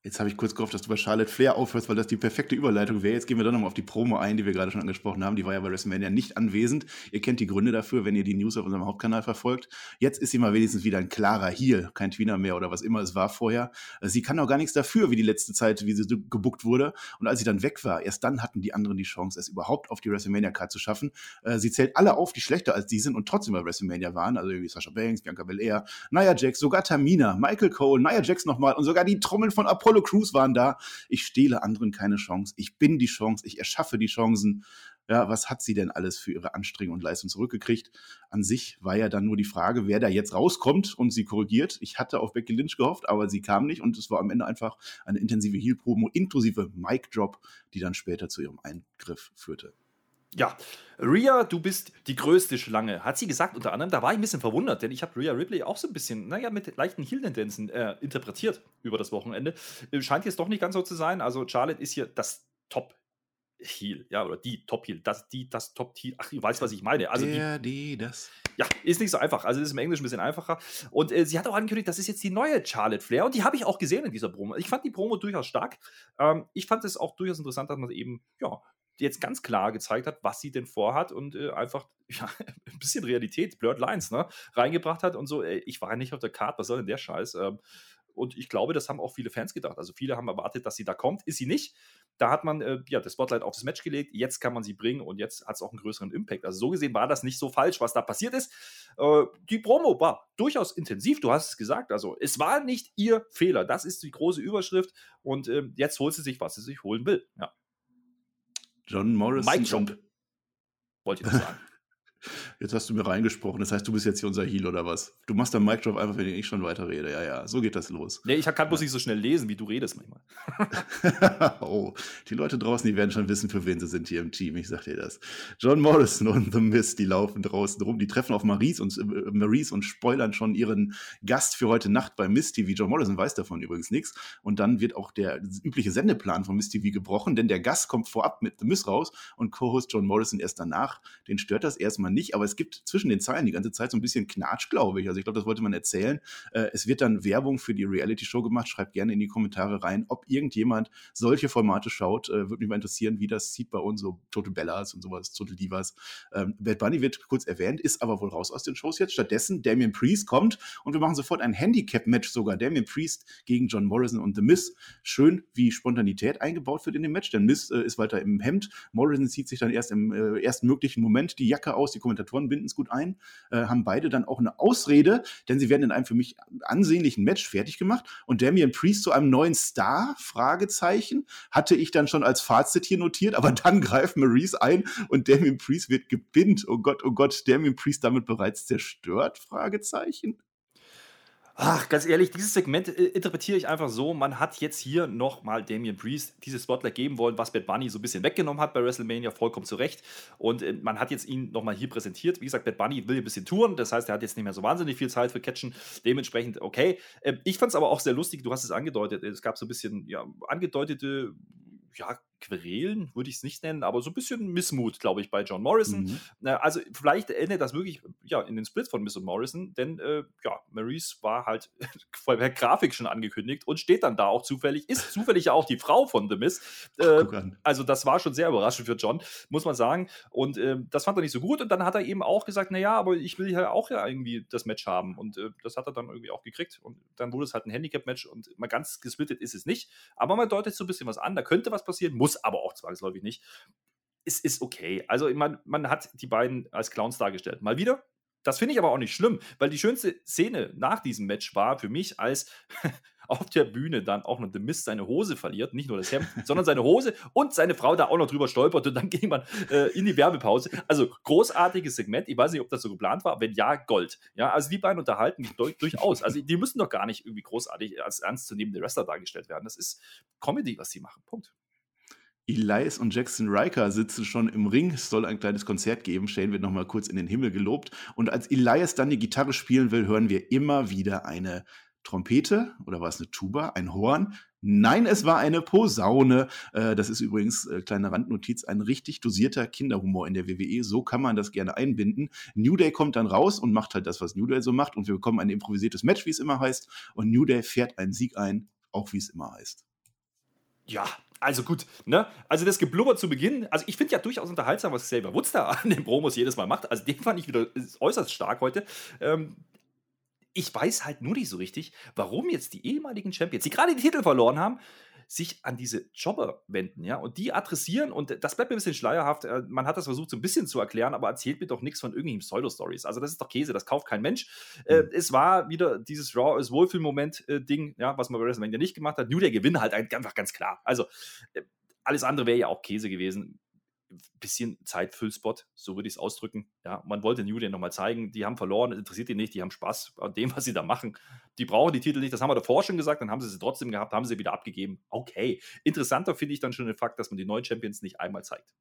Jetzt habe ich kurz gehofft, dass du bei Charlotte Flair aufhörst, weil das die perfekte Überleitung wäre. Jetzt gehen wir dann nochmal auf die Promo ein, die wir gerade schon angesprochen haben. Die war ja bei WrestleMania nicht anwesend. Ihr kennt die Gründe dafür, wenn ihr die News auf unserem Hauptkanal verfolgt. Jetzt ist sie mal wenigstens wieder ein klarer Heel, kein Tweener mehr oder was immer es war vorher. Sie kann auch gar nichts dafür, wie die letzte Zeit, wie sie gebuckt wurde. Und als sie dann weg war, erst dann hatten die anderen die Chance, es überhaupt auf die WrestleMania-Card zu schaffen. Äh, sie zählt alle auf, die schlechter als die sind und trotzdem bei WrestleMania waren. Also wie Sasha Banks, Bianca Belair, Nia Jax, sogar Tamina, Michael Cole, Nia Jax nochmal und sogar die Trommeln von Apollo Crews waren da. Ich stehle anderen keine Chance. Ich bin die Chance. Ich erschaffe die Chancen. Ja, was hat sie denn alles für ihre Anstrengung und Leistung zurückgekriegt? An sich war ja dann nur die Frage, wer da jetzt rauskommt und sie korrigiert. Ich hatte auf Becky Lynch gehofft, aber sie kam nicht und es war am Ende einfach eine intensive Heel-Promo inklusive Mic-Drop, die dann später zu ihrem Eingriff führte. Ja, Rhea, du bist die größte Schlange, hat sie gesagt unter anderem. Da war ich ein bisschen verwundert, denn ich habe Rhea Ripley auch so ein bisschen, naja, mit leichten Heel-Tendenzen äh, interpretiert über das Wochenende. Äh, scheint jetzt doch nicht ganz so zu sein. Also Charlotte ist hier das Top Heel, ja, oder die Top Heel, das, die, das Top Heel. Ach, du weißt, was ich meine. Also Der, die, die, das. Ja, ist nicht so einfach. Also ist im Englischen ein bisschen einfacher. Und äh, sie hat auch angekündigt, das ist jetzt die neue Charlotte Flair. Und die habe ich auch gesehen in dieser Promo. Ich fand die Promo durchaus stark. Ähm, ich fand es auch durchaus interessant, dass man eben, ja, jetzt ganz klar gezeigt hat, was sie denn vorhat und äh, einfach ja, ein bisschen Realität, Blurred Lines, ne, reingebracht hat und so, ey, ich war nicht auf der Karte, was soll denn der Scheiß? Ähm, und ich glaube, das haben auch viele Fans gedacht. Also viele haben erwartet, dass sie da kommt. Ist sie nicht. Da hat man äh, ja das Spotlight auf das Match gelegt. Jetzt kann man sie bringen und jetzt hat es auch einen größeren Impact. Also so gesehen war das nicht so falsch, was da passiert ist. Äh, die Promo war durchaus intensiv. Du hast es gesagt. Also es war nicht ihr Fehler. Das ist die große Überschrift. Und äh, jetzt holt sie sich, was sie sich holen will. Ja. John Morrison. Mike Drop. Wollte ich das sagen. Jetzt hast du mir reingesprochen. Das heißt, du bist jetzt hier unser Heal oder was? Du machst dann Mic Drop einfach, wenn ich schon weiterrede. Ja, ja, so geht das los. Nee, ich kann bloß nicht so schnell lesen, wie du redest manchmal. oh, die Leute draußen, die werden schon wissen, für wen sie sind hier im Team. Ich sag dir das. John Morrison und The Mist, die laufen draußen rum. Die treffen auf Maurice und, äh, Maurice und spoilern schon ihren Gast für heute Nacht bei Mist TV. John Morrison weiß davon übrigens nichts. Und dann wird auch der übliche Sendeplan von Mist TV gebrochen, denn der Gast kommt vorab mit The Mist raus und Co-Host John Morrison erst danach. Den stört das erstmal nicht, aber es gibt zwischen den Zeilen die ganze Zeit so ein bisschen Knatsch, glaube ich. Also ich glaube, das wollte man erzählen. Äh, es wird dann Werbung für die Reality-Show gemacht. Schreibt gerne in die Kommentare rein, ob irgendjemand solche Formate schaut. Äh, Würde mich mal interessieren, wie das sieht bei uns, so Total Bellas und sowas, Total Divas. Ähm, Bad Bunny wird kurz erwähnt, ist aber wohl raus aus den Shows jetzt. Stattdessen Damien Priest kommt und wir machen sofort ein Handicap-Match sogar. Damien Priest gegen John Morrison und The Miz. Schön, wie Spontanität eingebaut wird in dem Match, denn Miz äh, ist weiter im Hemd. Morrison zieht sich dann erst im äh, ersten möglichen Moment die Jacke aus. Die Kommentatoren binden es gut ein, äh, haben beide dann auch eine Ausrede, denn sie werden in einem für mich ansehnlichen Match fertig gemacht. Und Damien Priest zu einem neuen Star? Fragezeichen. Hatte ich dann schon als Fazit hier notiert, aber dann greift Maurice ein und Damien Priest wird gebinnt. Oh Gott, oh Gott, Damien Priest damit bereits zerstört? Fragezeichen. Ach, ganz ehrlich, dieses Segment äh, interpretiere ich einfach so, man hat jetzt hier nochmal Damien Priest dieses Spotlight geben wollen, was Bad Bunny so ein bisschen weggenommen hat bei WrestleMania, vollkommen zu Recht. Und äh, man hat jetzt ihn nochmal hier präsentiert. Wie gesagt, Bad Bunny will ein bisschen touren, das heißt, er hat jetzt nicht mehr so wahnsinnig viel Zeit für Catchen. Dementsprechend, okay. Äh, ich fand es aber auch sehr lustig, du hast es angedeutet, es gab so ein bisschen ja, angedeutete ja, Querelen würde ich es nicht nennen, aber so ein bisschen Missmut, glaube ich, bei John Morrison. Mhm. also vielleicht endet das wirklich ja, in den Split von Miss und Morrison, denn äh, ja, Maurice war halt vor der Grafik schon angekündigt und steht dann da auch zufällig, ist zufällig ja auch die Frau von The Miss. Äh, also das war schon sehr überraschend für John, muss man sagen. Und äh, das fand er nicht so gut und dann hat er eben auch gesagt, naja, aber ich will ja auch ja irgendwie das Match haben und äh, das hat er dann irgendwie auch gekriegt und dann wurde es halt ein Handicap-Match und mal ganz gesplittet ist es nicht, aber man deutet so ein bisschen was an, da könnte was passieren, muss aber auch zwangsläufig nicht. Es ist okay. Also man, man hat die beiden als Clowns dargestellt. Mal wieder. Das finde ich aber auch nicht schlimm, weil die schönste Szene nach diesem Match war für mich, als auf der Bühne dann auch noch The Mist seine Hose verliert, nicht nur das Hemd, sondern seine Hose und seine Frau da auch noch drüber stolpert und dann ging man äh, in die Werbepause. Also großartiges Segment. Ich weiß nicht, ob das so geplant war. Wenn ja, Gold. Ja, also die beiden unterhalten mich durch, durchaus. Also die müssen doch gar nicht irgendwie großartig als ernstzunehmende Wrestler dargestellt werden. Das ist Comedy, was sie machen. Punkt. Elias und Jackson Riker sitzen schon im Ring. Es soll ein kleines Konzert geben. Shane wird nochmal kurz in den Himmel gelobt. Und als Elias dann die Gitarre spielen will, hören wir immer wieder eine Trompete oder war es eine Tuba, ein Horn? Nein, es war eine Posaune. Äh, das ist übrigens, äh, kleine Randnotiz, ein richtig dosierter Kinderhumor in der WWE. So kann man das gerne einbinden. New Day kommt dann raus und macht halt das, was New Day so macht. Und wir bekommen ein improvisiertes Match, wie es immer heißt. Und New Day fährt einen Sieg ein, auch wie es immer heißt. Ja, also gut, ne? Also das Geblubber zu Beginn, also ich finde ja durchaus unterhaltsam, was Xavier Woods da an den Promos jedes Mal macht. Also den fand ich wieder äußerst stark heute. Ähm, ich weiß halt nur nicht so richtig, warum jetzt die ehemaligen Champions, die gerade die Titel verloren haben, sich an diese Jobber wenden, ja, und die adressieren und das bleibt mir ein bisschen schleierhaft. Äh, man hat das versucht, so ein bisschen zu erklären, aber erzählt mir doch nichts von irgendwelchen Pseudo-Stories. Also, das ist doch Käse, das kauft kein Mensch. Mhm. es war wieder dieses Raw ist Wohlfühlmoment-Ding, äh, ja, was man bei WrestleMania nicht gemacht hat. New der Gewinn halt einfach ganz klar. Also, alles andere wäre ja auch Käse gewesen bisschen Zeitfüllspot, so würde ich es ausdrücken. Ja, man wollte New Day nochmal zeigen, die haben verloren, interessiert die nicht, die haben Spaß an dem, was sie da machen. Die brauchen die Titel nicht, das haben wir davor schon gesagt, dann haben sie sie trotzdem gehabt, haben sie wieder abgegeben. Okay. Interessanter finde ich dann schon den Fakt, dass man die neuen Champions nicht einmal zeigt.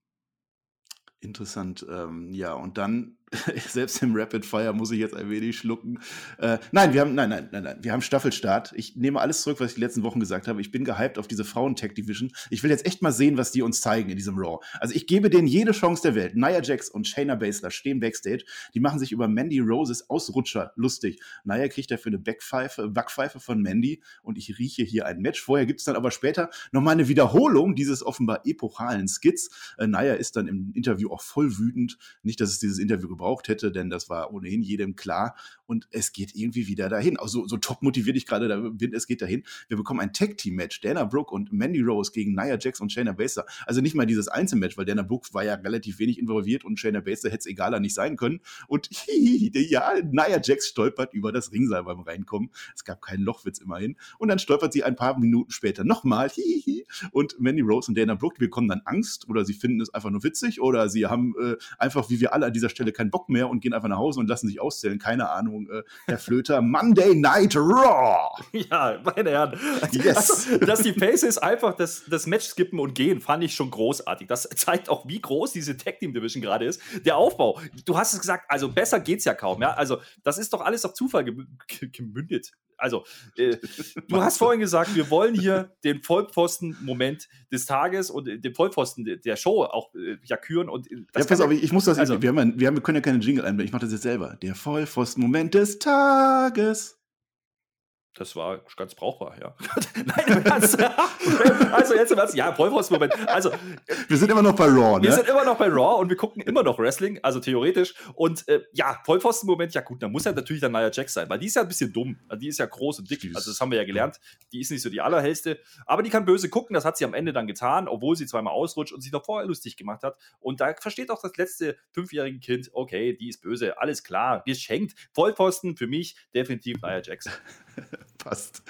Interessant, ähm, ja, und dann selbst im Rapid Fire muss ich jetzt ein wenig schlucken. Äh, nein, wir haben, nein, nein, nein, nein, wir haben Staffelstart. Ich nehme alles zurück, was ich die letzten Wochen gesagt habe. Ich bin gehypt auf diese Frauen-Tech-Division. Ich will jetzt echt mal sehen, was die uns zeigen in diesem Raw. Also ich gebe denen jede Chance der Welt. Nia Jax und Shayna Baszler stehen Backstage. Die machen sich über Mandy Roses Ausrutscher lustig. Nia kriegt dafür eine Backpfeife, Backpfeife von Mandy und ich rieche hier ein Match. Vorher gibt es dann aber später nochmal eine Wiederholung dieses offenbar epochalen Skits. Äh, Nia ist dann im Interview auch voll wütend. Nicht, dass es dieses Interview gebraucht hätte, denn das war ohnehin jedem klar. Und es geht irgendwie wieder dahin. Also so top motiviert ich gerade da bin, es geht dahin. Wir bekommen ein Tag-Team-Match. Dana Brooke und Mandy Rose gegen Nia Jax und Shayna Baszler. Also nicht mal dieses Einzelmatch, weil Dana Brooke war ja relativ wenig involviert und Shayna Baszler hätte es egaler nicht sein können. Und ja, Nia Jax stolpert über das Ringseil beim Reinkommen. Es gab keinen Lochwitz immerhin. Und dann stolpert sie ein paar Minuten später nochmal. Und Mandy Rose und Dana Brooke bekommen dann Angst oder sie finden es einfach nur witzig oder sie haben äh, einfach, wie wir alle an dieser Stelle, keinen Bock mehr und gehen einfach nach Hause und lassen sich auszählen. Keine Ahnung, äh, Herr Flöter. Monday Night Raw! Ja, meine Herren. Yes. Also, dass die Faces einfach das, das Match skippen und gehen, fand ich schon großartig. Das zeigt auch, wie groß diese Tag Team Division gerade ist. Der Aufbau, du hast es gesagt, also besser geht's ja kaum. Ja? Also, das ist doch alles auf Zufall gemündet Also, äh, du hast vorhin gesagt, wir wollen hier den Vollpfosten-Moment des Tages und den Vollpfosten der Show auch äh, ja küren. Und ja, pass auf, ich muss das, also, wir, haben, wir, haben, wir können ja keine Jingle einblenden, ich mache das jetzt selber. Der Vollpfosten-Moment des Tages. Das war ganz brauchbar, ja. Nein, also, also jetzt im Ernst, ja, Vollfaust-Moment. Also, wir sind immer noch bei Raw, ne? Wir sind immer noch bei Raw und wir gucken immer noch Wrestling, also theoretisch. Und äh, ja, Vollpfosten-Moment, ja gut, dann muss ja natürlich dann Nia Jax sein, weil die ist ja ein bisschen dumm. Die ist ja groß und dick, also das haben wir ja gelernt. Die ist nicht so die allerhellste, aber die kann böse gucken, das hat sie am Ende dann getan, obwohl sie zweimal ausrutscht und sich noch vorher lustig gemacht hat. Und da versteht auch das letzte fünfjährige Kind, okay, die ist böse, alles klar, geschenkt. Vollpfosten für mich definitiv Nia Jax. Passt.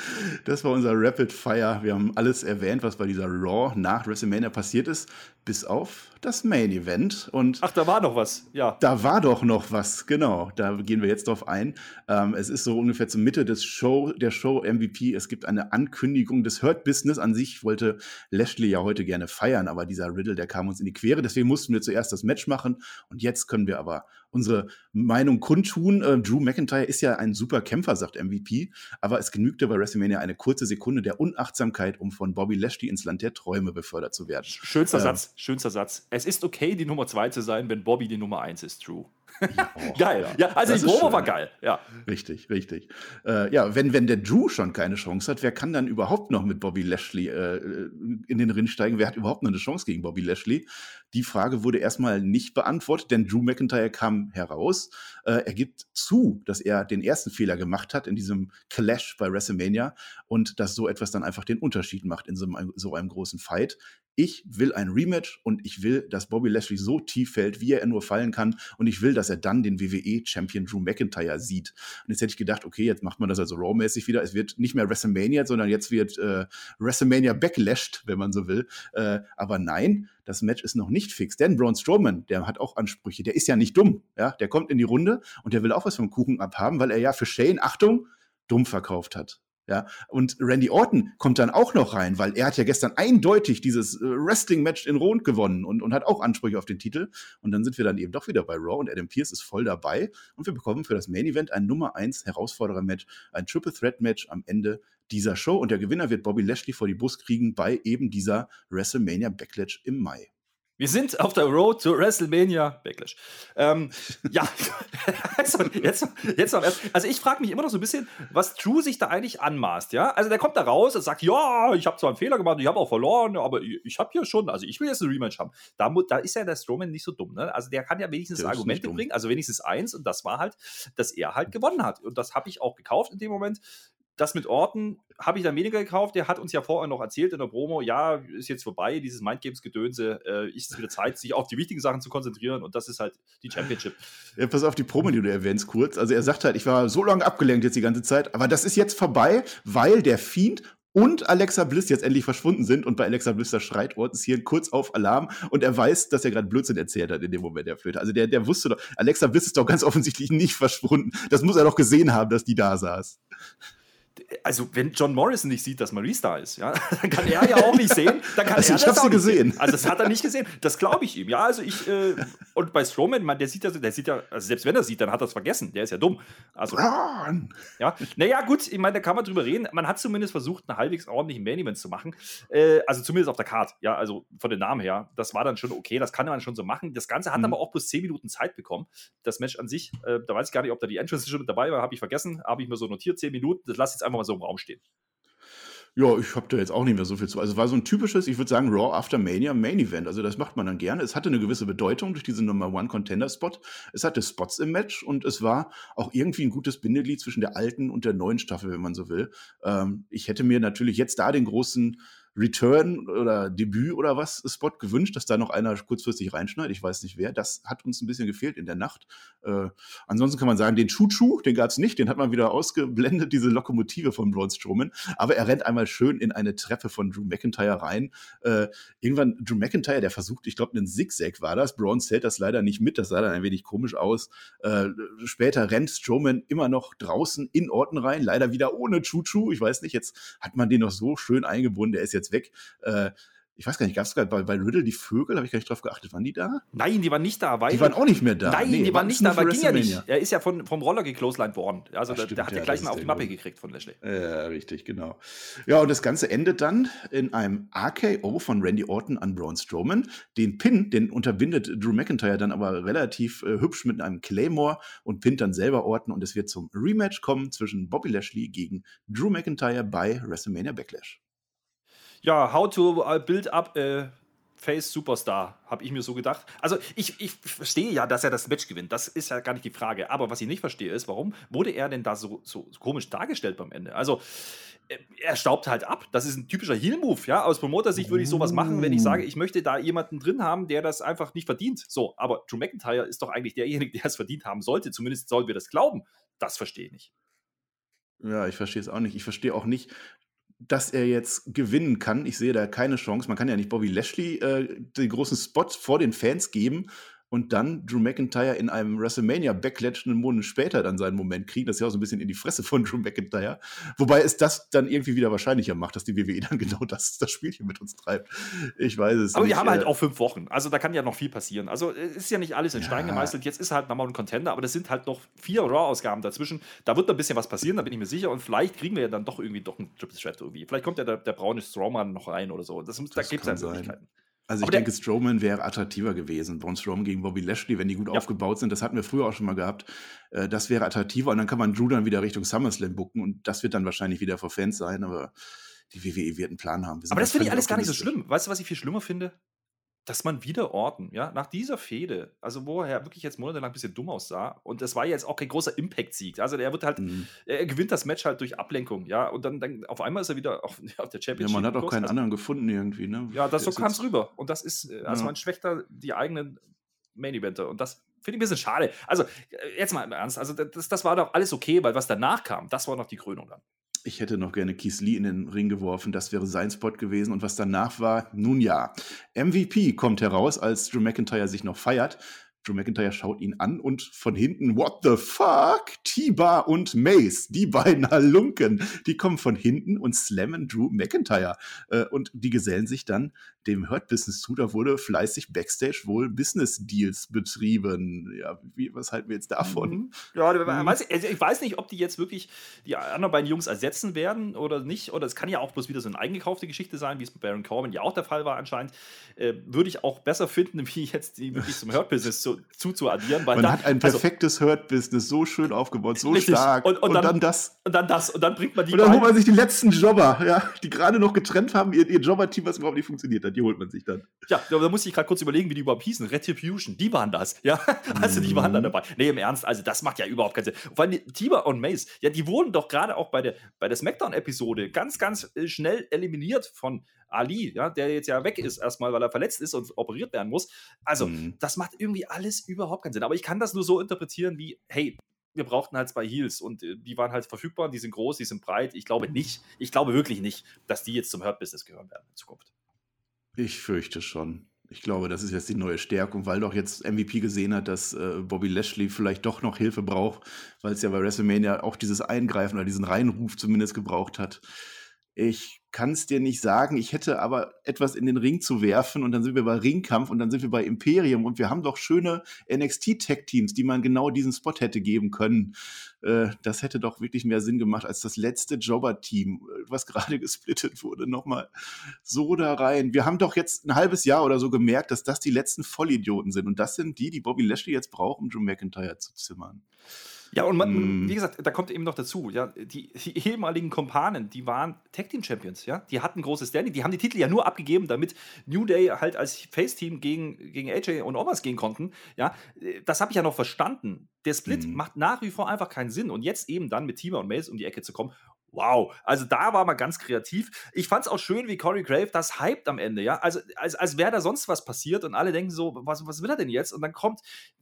Das war unser Rapid Fire. Wir haben alles erwähnt, was bei dieser Raw nach WrestleMania passiert ist bis auf das Main Event. Und Ach, da war noch was, ja. Da war doch noch was, genau. Da gehen wir jetzt drauf ein. Ähm, es ist so ungefähr zur Mitte des Show, der Show MVP. Es gibt eine Ankündigung des Hurt Business an sich. Wollte Lashley ja heute gerne feiern, aber dieser Riddle, der kam uns in die Quere. Deswegen mussten wir zuerst das Match machen. Und jetzt können wir aber unsere Meinung kundtun. Äh, Drew McIntyre ist ja ein super Kämpfer, sagt MVP. Aber es genügte bei WrestleMania eine kurze Sekunde der Unachtsamkeit, um von Bobby Lashley ins Land der Träume befördert zu werden. Schönster ähm, Satz schönster Satz. Es ist okay, die Nummer zwei zu sein, wenn Bobby die Nummer eins ist, True. Oh, geil. Ja, also die Promo war geil. Ja. Richtig, richtig. Äh, ja, wenn, wenn der Drew schon keine Chance hat, wer kann dann überhaupt noch mit Bobby Lashley äh, in den Ring steigen? Wer hat überhaupt noch eine Chance gegen Bobby Lashley? Die Frage wurde erstmal nicht beantwortet, denn Drew McIntyre kam heraus. Äh, er gibt zu, dass er den ersten Fehler gemacht hat in diesem Clash bei WrestleMania und dass so etwas dann einfach den Unterschied macht in so einem, so einem großen Fight ich will ein Rematch und ich will, dass Bobby Lashley so tief fällt, wie er nur fallen kann. Und ich will, dass er dann den WWE-Champion Drew McIntyre sieht. Und jetzt hätte ich gedacht, okay, jetzt macht man das also Raw-mäßig wieder. Es wird nicht mehr WrestleMania, sondern jetzt wird äh, WrestleMania backlashed, wenn man so will. Äh, aber nein, das Match ist noch nicht fix. Denn Braun Strowman, der hat auch Ansprüche. Der ist ja nicht dumm. Ja? Der kommt in die Runde und der will auch was vom Kuchen abhaben, weil er ja für Shane, Achtung, dumm verkauft hat. Ja, und Randy Orton kommt dann auch noch rein, weil er hat ja gestern eindeutig dieses äh, Wrestling-Match in Rond gewonnen und, und hat auch Ansprüche auf den Titel. Und dann sind wir dann eben doch wieder bei Raw und Adam Pierce ist voll dabei. Und wir bekommen für das Main Event ein Nummer 1 Herausforderer-Match, ein Triple Threat-Match am Ende dieser Show. Und der Gewinner wird Bobby Lashley vor die Brust kriegen bei eben dieser WrestleMania Backlash im Mai. Wir sind auf der Road to WrestleMania Backlash. Ähm, ja, also jetzt, jetzt noch, also ich frage mich immer noch so ein bisschen, was True sich da eigentlich anmaßt, ja? Also der kommt da raus und sagt, ja, ich habe zwar einen Fehler gemacht, ich habe auch verloren, aber ich, ich habe hier schon, also ich will jetzt ein Rematch haben. Da, da ist ja der Strowman nicht so dumm, ne? Also der kann ja wenigstens Argumente bringen, also wenigstens eins und das war halt, dass er halt gewonnen hat und das habe ich auch gekauft in dem Moment das mit Orten habe ich dann weniger gekauft. Der hat uns ja vorher noch erzählt in der Promo, ja, ist jetzt vorbei, dieses Mindgames-Gedönse, äh, ist es wieder Zeit, sich auf die wichtigen Sachen zu konzentrieren und das ist halt die Championship. Ja, pass auf die Promo, die du erwähnst, kurz. Also er sagt halt, ich war so lange abgelenkt jetzt die ganze Zeit, aber das ist jetzt vorbei, weil der Fiend und Alexa Bliss jetzt endlich verschwunden sind und bei Alexa Bliss da schreit Ortens hier kurz auf Alarm und er weiß, dass er gerade Blödsinn erzählt hat in dem Moment der Flöte. Also der, der wusste doch, Alexa Bliss ist doch ganz offensichtlich nicht verschwunden. Das muss er doch gesehen haben, dass die da saß also wenn John Morrison nicht sieht, dass Maurice da ist, ja, dann kann er ja auch nicht sehen. Dann kann also er ich habe sie gesehen. Sehen. Also das hat er nicht gesehen. Das glaube ich ihm. Ja, also ich äh, und bei Strowman, man, der sieht ja, der sieht ja, also selbst wenn er sieht, dann hat er es vergessen. Der ist ja dumm. Also Run. ja, naja gut, ich meine, da kann man drüber reden. Man hat zumindest versucht, einen halbwegs ordentlichen Main Event zu machen. Äh, also zumindest auf der Card. Ja, also von den Namen her, das war dann schon okay. Das kann man schon so machen. Das Ganze hat mhm. aber auch bloß 10 Minuten Zeit bekommen. Das Match an sich, äh, da weiß ich gar nicht, ob da die Entrance schon mit dabei war, habe ich vergessen. Habe ich mir so notiert, 10 Minuten. Das lasse ich jetzt einfach mal so im Raum stehen. Ja, ich habe da jetzt auch nicht mehr so viel zu. Also war so ein typisches, ich würde sagen, Raw After Mania Main Event. Also das macht man dann gerne. Es hatte eine gewisse Bedeutung durch diesen Number One Contender Spot. Es hatte Spots im Match und es war auch irgendwie ein gutes Bindeglied zwischen der alten und der neuen Staffel, wenn man so will. Ähm, ich hätte mir natürlich jetzt da den großen Return oder Debüt oder was Spot gewünscht, dass da noch einer kurzfristig reinschneidet. Ich weiß nicht wer. Das hat uns ein bisschen gefehlt in der Nacht. Äh, ansonsten kann man sagen, den Chuchu, den gab es nicht. Den hat man wieder ausgeblendet, diese Lokomotive von Braun Strowman. Aber er rennt einmal schön in eine Treppe von Drew McIntyre rein. Äh, irgendwann Drew McIntyre, der versucht, ich glaube, einen Zigzag war das. Braun zählt das leider nicht mit. Das sah dann ein wenig komisch aus. Äh, später rennt Strowman immer noch draußen in Orten rein. Leider wieder ohne Chuchu. Ich weiß nicht, jetzt hat man den noch so schön eingebunden. Der ist jetzt jetzt weg. Äh, ich weiß gar nicht, gab es bei, bei Riddle die Vögel? Habe ich gar nicht drauf geachtet. Waren die da? Nein, die waren nicht da. Weil, die waren auch nicht mehr da. Nein, nee, die waren nicht da, aber ging ja nicht. Er ist ja von, vom Roller gecloselined worden. Also, Ach, der hat ja, ja gleich mal auf die Mappe gekriegt von Lashley. Ja, richtig, genau. Ja, und das Ganze endet dann in einem RKO von Randy Orton an Braun Strowman. Den Pin, den unterbindet Drew McIntyre dann aber relativ äh, hübsch mit einem Claymore und pinnt dann selber Orton. Und es wird zum Rematch kommen zwischen Bobby Lashley gegen Drew McIntyre bei WrestleMania Backlash. Ja, how to uh, build up a Face Superstar, habe ich mir so gedacht. Also ich, ich verstehe ja, dass er das Match gewinnt. Das ist ja gar nicht die Frage. Aber was ich nicht verstehe, ist, warum wurde er denn da so, so komisch dargestellt beim Ende? Also äh, er staubt halt ab. Das ist ein typischer Heel-Move. Ja? Aus Promoter-Sicht würde ich sowas machen, wenn ich sage, ich möchte da jemanden drin haben, der das einfach nicht verdient. So, aber Drew McIntyre ist doch eigentlich derjenige, der es verdient haben sollte. Zumindest sollen wir das glauben. Das verstehe ich nicht. Ja, ich verstehe es auch nicht. Ich verstehe auch nicht, dass er jetzt gewinnen kann. Ich sehe da keine Chance. Man kann ja nicht Bobby Lashley äh, den großen Spot vor den Fans geben und dann Drew McIntyre in einem WrestleMania Backlash einen Monat später dann seinen Moment kriegen. Das ist ja auch so ein bisschen in die Fresse von Drew McIntyre. Wobei es das dann irgendwie wieder wahrscheinlicher macht, dass die WWE dann genau das, das Spielchen mit uns treibt. Ich weiß es Aber nicht. Aber wir haben halt auch fünf Wochen. Also da kann ja noch viel passieren. Also es ist ja nicht alles in Stein ja. gemeißelt. Jetzt ist halt nochmal ein Contender, aber das sind halt noch vier Raw-Ausgaben dazwischen. Da wird ein bisschen was passieren, da bin ich mir sicher. Und vielleicht kriegen wir ja dann doch irgendwie doch einen Triple Threat irgendwie. Vielleicht kommt ja der, der braune Strowman noch rein oder so. Das, das da gibt es halt Möglichkeiten. Also ich denke, Strowman wäre attraktiver gewesen. Braun Strowman gegen Bobby Lashley, wenn die gut ja. aufgebaut sind. Das hatten wir früher auch schon mal gehabt. Äh, das wäre attraktiver und dann kann man Drew dann wieder Richtung SummerSlam bucken und das wird dann wahrscheinlich wieder für Fans sein, aber die WWE wird einen Plan haben. Aber das finde ich alles gar nicht so schlimm. Weißt du, was ich viel schlimmer finde? Dass man wieder Orten, ja, nach dieser Fehde, also wo er wirklich jetzt monatelang ein bisschen dumm aussah, und das war jetzt auch kein großer Impact-Sieg. Also er wird halt, mhm. er gewinnt das Match halt durch Ablenkung, ja, und dann, dann auf einmal ist er wieder auf, auf der Championship. Ja, man hat auch keinen also, anderen gefunden irgendwie, ne? Ja, das, so kam es rüber. Und das ist, äh, also ja. man schwächt da die eigenen Main-Eventer. Und das finde ich ein bisschen schade. Also, äh, jetzt mal im Ernst, also das, das war doch alles okay, weil was danach kam, das war noch die Krönung dann ich hätte noch gerne Keith Lee in den Ring geworfen. Das wäre sein Spot gewesen. Und was danach war, nun ja. MVP kommt heraus, als Drew McIntyre sich noch feiert. Drew McIntyre schaut ihn an und von hinten, what the fuck? T-Bar und Mace, die beiden Halunken, die kommen von hinten und slammen Drew McIntyre. Äh, und die gesellen sich dann dem Hurt Business zu. Da wurde fleißig Backstage wohl Business Deals betrieben. Ja, wie, was halten wir jetzt davon? Mhm. Ja, mhm. Weiß, also ich weiß nicht, ob die jetzt wirklich die anderen beiden Jungs ersetzen werden oder nicht. Oder es kann ja auch bloß wieder so eine eingekaufte Geschichte sein, wie es bei Baron Corbin ja auch der Fall war anscheinend. Äh, würde ich auch besser finden, wie jetzt die wirklich zum Hurt Business zu, zuzuaddieren. Man da, hat ein also perfektes also, Hurt Business so schön aufgebaut, so richtig. stark. Und, und, und dann, dann, das. Und dann das. Und dann bringt man die. Und dann holt man sich die letzten Jobber, ja, die gerade noch getrennt haben, ihr, ihr Jobber-Team, was überhaupt nicht funktioniert hat die holt man sich dann. Ja, da muss ich gerade kurz überlegen, wie die überhaupt hießen. Retribution, die waren das. Ja, also die waren da mhm. dabei. Nee, im Ernst, also das macht ja überhaupt keinen Sinn. Vor allem Tiba und Mace, ja, die wurden doch gerade auch bei der, bei der Smackdown-Episode ganz, ganz äh, schnell eliminiert von Ali, ja, der jetzt ja weg ist erstmal, weil er verletzt ist und operiert werden muss. Also, mhm. das macht irgendwie alles überhaupt keinen Sinn. Aber ich kann das nur so interpretieren wie, hey, wir brauchten halt zwei Heels und äh, die waren halt verfügbar, die sind groß, die sind breit. Ich glaube nicht, ich glaube wirklich nicht, dass die jetzt zum Hurt-Business gehören werden in Zukunft. Ich fürchte schon. Ich glaube, das ist jetzt die neue Stärkung, weil doch jetzt MVP gesehen hat, dass äh, Bobby Lashley vielleicht doch noch Hilfe braucht, weil es ja bei WrestleMania auch dieses Eingreifen oder diesen Reinruf zumindest gebraucht hat. Ich kann es dir nicht sagen. Ich hätte aber etwas in den Ring zu werfen und dann sind wir bei Ringkampf und dann sind wir bei Imperium und wir haben doch schöne NXT-Tech-Teams, die man genau diesen Spot hätte geben können. Äh, das hätte doch wirklich mehr Sinn gemacht als das letzte Jobber-Team, äh, was gerade gesplittet wurde, nochmal so da rein. Wir haben doch jetzt ein halbes Jahr oder so gemerkt, dass das die letzten Vollidioten sind und das sind die, die Bobby Lashley jetzt braucht, um Drew McIntyre zu zimmern. Ja, und man, mm. wie gesagt, da kommt eben noch dazu, ja, die, die ehemaligen Kompanen, die waren Tag Team Champions, ja, die hatten großes Standing, die haben die Titel ja nur abgegeben, damit New Day halt als Face Team gegen, gegen AJ und Omas gehen konnten, ja, das habe ich ja noch verstanden. Der Split mm. macht nach wie vor einfach keinen Sinn und jetzt eben dann mit Tima und Mace um die Ecke zu kommen, Wow, also da war man ganz kreativ. Ich fand es auch schön, wie Corey Grave das hypt am Ende, ja. Also, als, als wäre da sonst was passiert und alle denken so, was, was will er denn jetzt? Und dann kommt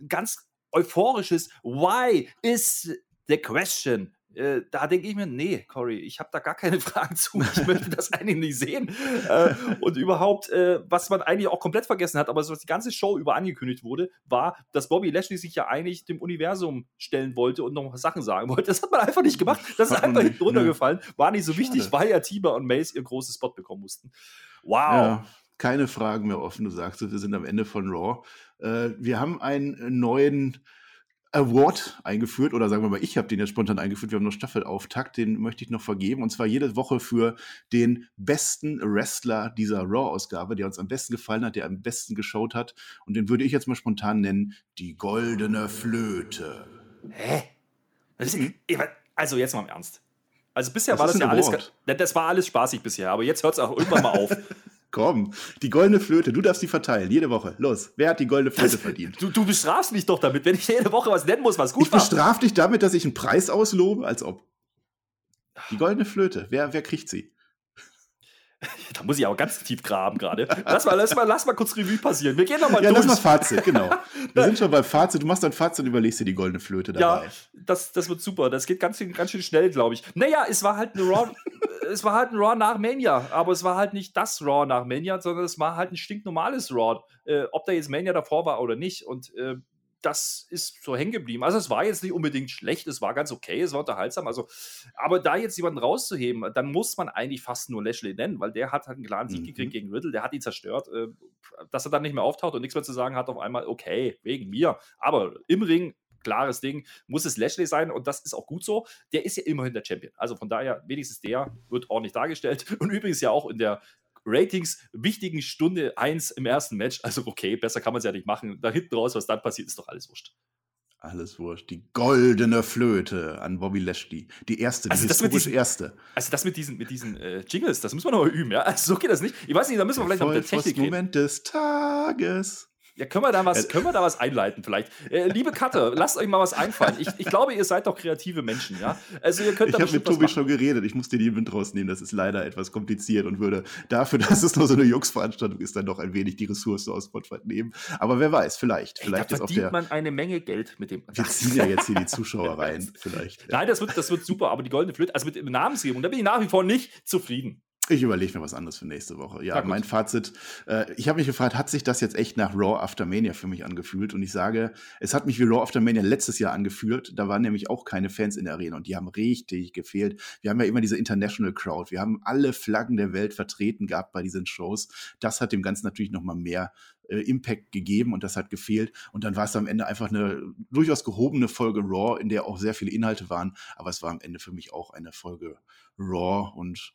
ganz euphorisches Why is the question? Äh, da denke ich mir, nee, Cory, ich habe da gar keine Fragen zu. Ich möchte das eigentlich nicht sehen. Äh, und überhaupt, äh, was man eigentlich auch komplett vergessen hat, aber was die ganze Show über angekündigt wurde, war, dass Bobby Lashley sich ja eigentlich dem Universum stellen wollte und noch Sachen sagen wollte. Das hat man einfach nicht gemacht. Das ist einfach hinten runtergefallen. War nicht so Schade. wichtig, weil ja Tiber und Mace ihr großes Spot bekommen mussten. Wow. Ja. Keine Fragen mehr offen. Du sagst, wir sind am Ende von Raw. Äh, wir haben einen neuen Award eingeführt, oder sagen wir mal, ich habe den jetzt spontan eingeführt. Wir haben noch Staffelauftakt, den möchte ich noch vergeben. Und zwar jede Woche für den besten Wrestler dieser Raw-Ausgabe, der uns am besten gefallen hat, der am besten geschaut hat. Und den würde ich jetzt mal spontan nennen: die Goldene Flöte. Hä? also, jetzt mal im Ernst. Also, bisher das war das ja alles. Das war alles spaßig bisher, aber jetzt hört es auch irgendwann mal auf. Komm, die goldene Flöte, du darfst die verteilen, jede Woche. Los, wer hat die goldene Flöte das, verdient? Du, du bestrafst mich doch damit, wenn ich jede Woche was nennen muss, was gut ich war. Ich bestraf dich damit, dass ich einen Preis auslobe, als ob. Die goldene Flöte, wer, wer kriegt sie? Da muss ich aber ganz tief graben gerade. Lass mal, lass, mal, lass mal kurz Revue passieren. Wir gehen nochmal ja, durch. Ja, lass mal Fazit, genau. Wir sind schon beim Fazit. Du machst dein Fazit und überlegst dir die goldene Flöte dabei. Ja, das, das wird super. Das geht ganz, ganz schön schnell, glaube ich. Naja, es war halt ein Raw, es war halt ein Raw nach Mania. Aber es war halt nicht das Raw nach Mania, sondern es war halt ein stinknormales Raw. Äh, ob da jetzt Mania davor war oder nicht. Und äh, das ist so hängen geblieben. Also es war jetzt nicht unbedingt schlecht, es war ganz okay, es war unterhaltsam. Also, aber da jetzt jemanden rauszuheben, dann muss man eigentlich fast nur Lashley nennen, weil der hat halt einen klaren Sieg mhm. gekriegt gegen Riddle, der hat ihn zerstört. Äh, dass er dann nicht mehr auftaucht und nichts mehr zu sagen hat, auf einmal, okay, wegen mir. Aber im Ring, klares Ding, muss es Lashley sein und das ist auch gut so. Der ist ja immerhin der Champion. Also von daher, wenigstens der wird ordentlich dargestellt. Und übrigens ja auch in der Ratings wichtigen Stunde 1 im ersten Match. Also okay, besser kann man es ja nicht machen. Da hinten raus, was dann passiert, ist doch alles wurscht. Alles wurscht. Die goldene Flöte an Bobby Lashley. Die erste, die also historisch diesen, erste. Also das mit diesen, mit diesen äh, Jingles, das müssen wir noch üben, ja? Also so geht das nicht. Ich weiß nicht, da müssen wir vielleicht noch mit der Technik reden. Moment des Tages. Ja, können wir da was, äh, können wir da was einleiten vielleicht? Äh, liebe Katte, lasst euch mal was einfallen. Ich, ich glaube, ihr seid doch kreative Menschen, ja? Also ihr könnt Ich habe mit Tobi schon geredet. Ich muss dir die Wind rausnehmen. Das ist leider etwas kompliziert und würde dafür, dass es nur so eine Jux-Veranstaltung ist, dann doch ein wenig die Ressource aus Spotify nehmen. Aber wer weiß, vielleicht. Ey, vielleicht da ist auf der. man eine Menge Geld mit dem. Wir ziehen ja jetzt hier die Zuschauer rein, vielleicht. Nein, das wird, das wird super. Aber die goldene Flöte, also mit Namensgebung, da bin ich nach wie vor nicht zufrieden. Ich überlege mir was anderes für nächste Woche. Ja, mein Fazit. Äh, ich habe mich gefragt, hat sich das jetzt echt nach Raw After Mania für mich angefühlt? Und ich sage, es hat mich wie Raw After Mania letztes Jahr angefühlt. Da waren nämlich auch keine Fans in der Arena und die haben richtig gefehlt. Wir haben ja immer diese International Crowd. Wir haben alle Flaggen der Welt vertreten gehabt bei diesen Shows. Das hat dem Ganzen natürlich noch mal mehr äh, Impact gegeben und das hat gefehlt. Und dann war es am Ende einfach eine durchaus gehobene Folge Raw, in der auch sehr viele Inhalte waren. Aber es war am Ende für mich auch eine Folge Raw und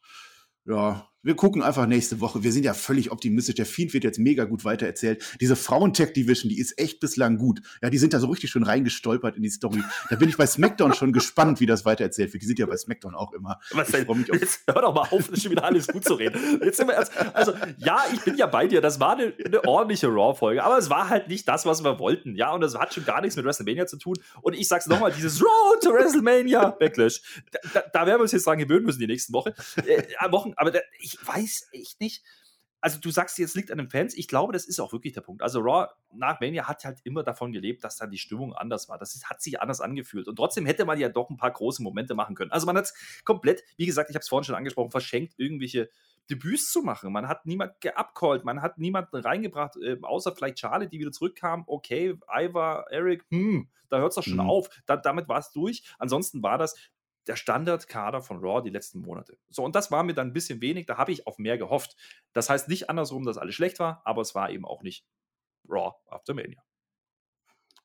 ja, wir gucken einfach nächste Woche. Wir sind ja völlig optimistisch. Der Fiend wird jetzt mega gut weitererzählt. Diese Frauen-Tech-Division, die ist echt bislang gut. Ja, die sind da so richtig schön reingestolpert in die Story. Da bin ich bei SmackDown schon gespannt, wie das weitererzählt wird. Die sind ja bei SmackDown auch immer. Was denn? Jetzt hör doch mal auf, schon wieder alles gut zu reden. Jetzt sind wir erst, also, ja, ich bin ja bei dir. Das war eine, eine ordentliche Raw-Folge. Aber es war halt nicht das, was wir wollten. Ja, und das hat schon gar nichts mit WrestleMania zu tun. Und ich sag's nochmal, dieses Road to WrestleMania Backlash. Da, da, da, werden wir uns jetzt dran gewöhnen müssen die nächsten Woche, äh, Wochen. Aber da, ich weiß echt nicht. Also du sagst jetzt liegt an den Fans. Ich glaube, das ist auch wirklich der Punkt. Also Raw nach Mania hat halt immer davon gelebt, dass dann die Stimmung anders war. Das ist, hat sich anders angefühlt. Und trotzdem hätte man ja doch ein paar große Momente machen können. Also man hat es komplett, wie gesagt, ich habe es vorhin schon angesprochen, verschenkt, irgendwelche Debüts zu machen. Man hat niemand geabcallt, man hat niemanden reingebracht, äh, außer vielleicht Charlie, die wieder zurückkam. Okay, Ivar, Eric, hm, da hört es doch schon mhm. auf. Da, damit war es durch. Ansonsten war das der Standardkader von Raw die letzten Monate. So, und das war mir dann ein bisschen wenig, da habe ich auf mehr gehofft. Das heißt nicht andersrum, dass alles schlecht war, aber es war eben auch nicht Raw After Mania.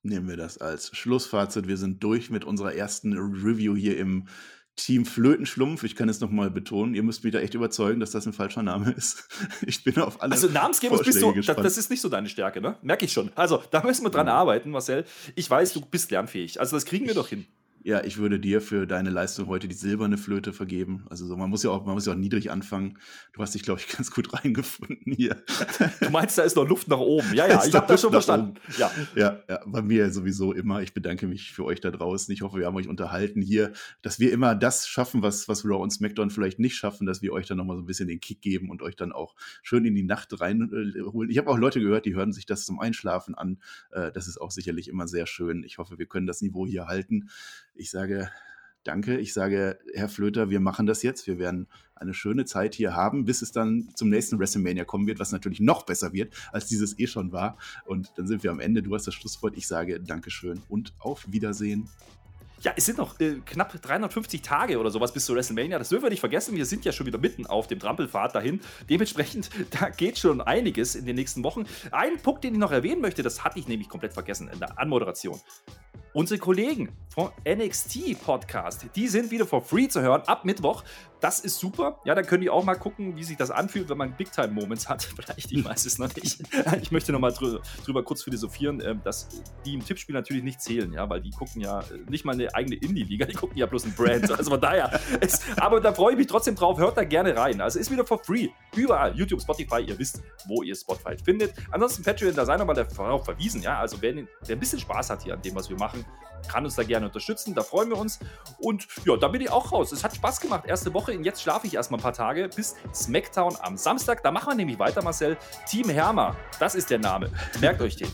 Nehmen wir das als Schlussfazit. Wir sind durch mit unserer ersten Review hier im Team Flötenschlumpf. Ich kann es nochmal betonen. Ihr müsst mich da echt überzeugen, dass das ein falscher Name ist. Ich bin auf alle. Also Namensgebung bist du, das, das, ist nicht so deine Stärke, ne? Merke ich schon. Also da müssen wir dran mhm. arbeiten, Marcel. Ich weiß, du bist lernfähig. Also das kriegen wir doch hin. Ja, ich würde dir für deine Leistung heute die silberne Flöte vergeben. Also so, man muss ja auch, man muss ja auch niedrig anfangen. Du hast dich, glaube ich, ganz gut reingefunden hier. Du meinst, da ist noch Luft nach oben. Ja, ja, ich habe das schon verstanden. Ja. ja, ja, bei mir sowieso immer. Ich bedanke mich für euch da draußen. Ich hoffe, wir haben euch unterhalten hier, dass wir immer das schaffen, was, was Raw und SmackDown vielleicht nicht schaffen, dass wir euch dann nochmal so ein bisschen den Kick geben und euch dann auch schön in die Nacht reinholen. Ich habe auch Leute gehört, die hören sich das zum Einschlafen an. Äh, das ist auch sicherlich immer sehr schön. Ich hoffe, wir können das Niveau hier halten. Ich sage danke. Ich sage, Herr Flöter, wir machen das jetzt. Wir werden eine schöne Zeit hier haben, bis es dann zum nächsten WrestleMania kommen wird, was natürlich noch besser wird, als dieses eh schon war. Und dann sind wir am Ende. Du hast das Schlusswort. Ich sage Dankeschön und auf Wiedersehen. ja, es sind noch äh, knapp 350 Tage oder sowas bis zu WrestleMania. Das dürfen wir nicht vergessen. Wir sind ja schon wieder mitten auf dem Trampelpfad dahin. Dementsprechend, da geht schon einiges in den nächsten Wochen. Ein Punkt, den ich noch erwähnen möchte, das hatte ich nämlich komplett vergessen in der Anmoderation. Unsere Kollegen vom NXT Podcast, die sind wieder for free zu hören ab Mittwoch. Das ist super. Ja, dann können die auch mal gucken, wie sich das anfühlt, wenn man Big Time Moments hat. Vielleicht, ich weiß es noch nicht. Ich möchte noch mal drüber, drüber kurz philosophieren, ähm, dass die im Tippspiel natürlich nicht zählen, ja, weil die gucken ja äh, nicht mal eine eigene Indie-Liga, die gucken ja bloß ein Brand. Also von daher. Ist, aber da freue ich mich trotzdem drauf. Hört da gerne rein. Also ist wieder for free. Überall. YouTube, Spotify, ihr wisst, wo ihr Spotify findet. Ansonsten Patreon, da sei nochmal darauf verwiesen, ja. Also wer, wer ein bisschen Spaß hat hier an dem, was wir machen, kann uns da gerne unterstützen. Da freuen wir uns. Und ja, da bin ich auch raus. Es hat Spaß gemacht. Erste Woche. Und jetzt schlafe ich erstmal ein paar Tage bis SmackDown am Samstag. Da machen wir nämlich weiter, Marcel. Team Hermer, das ist der Name. Merkt euch den.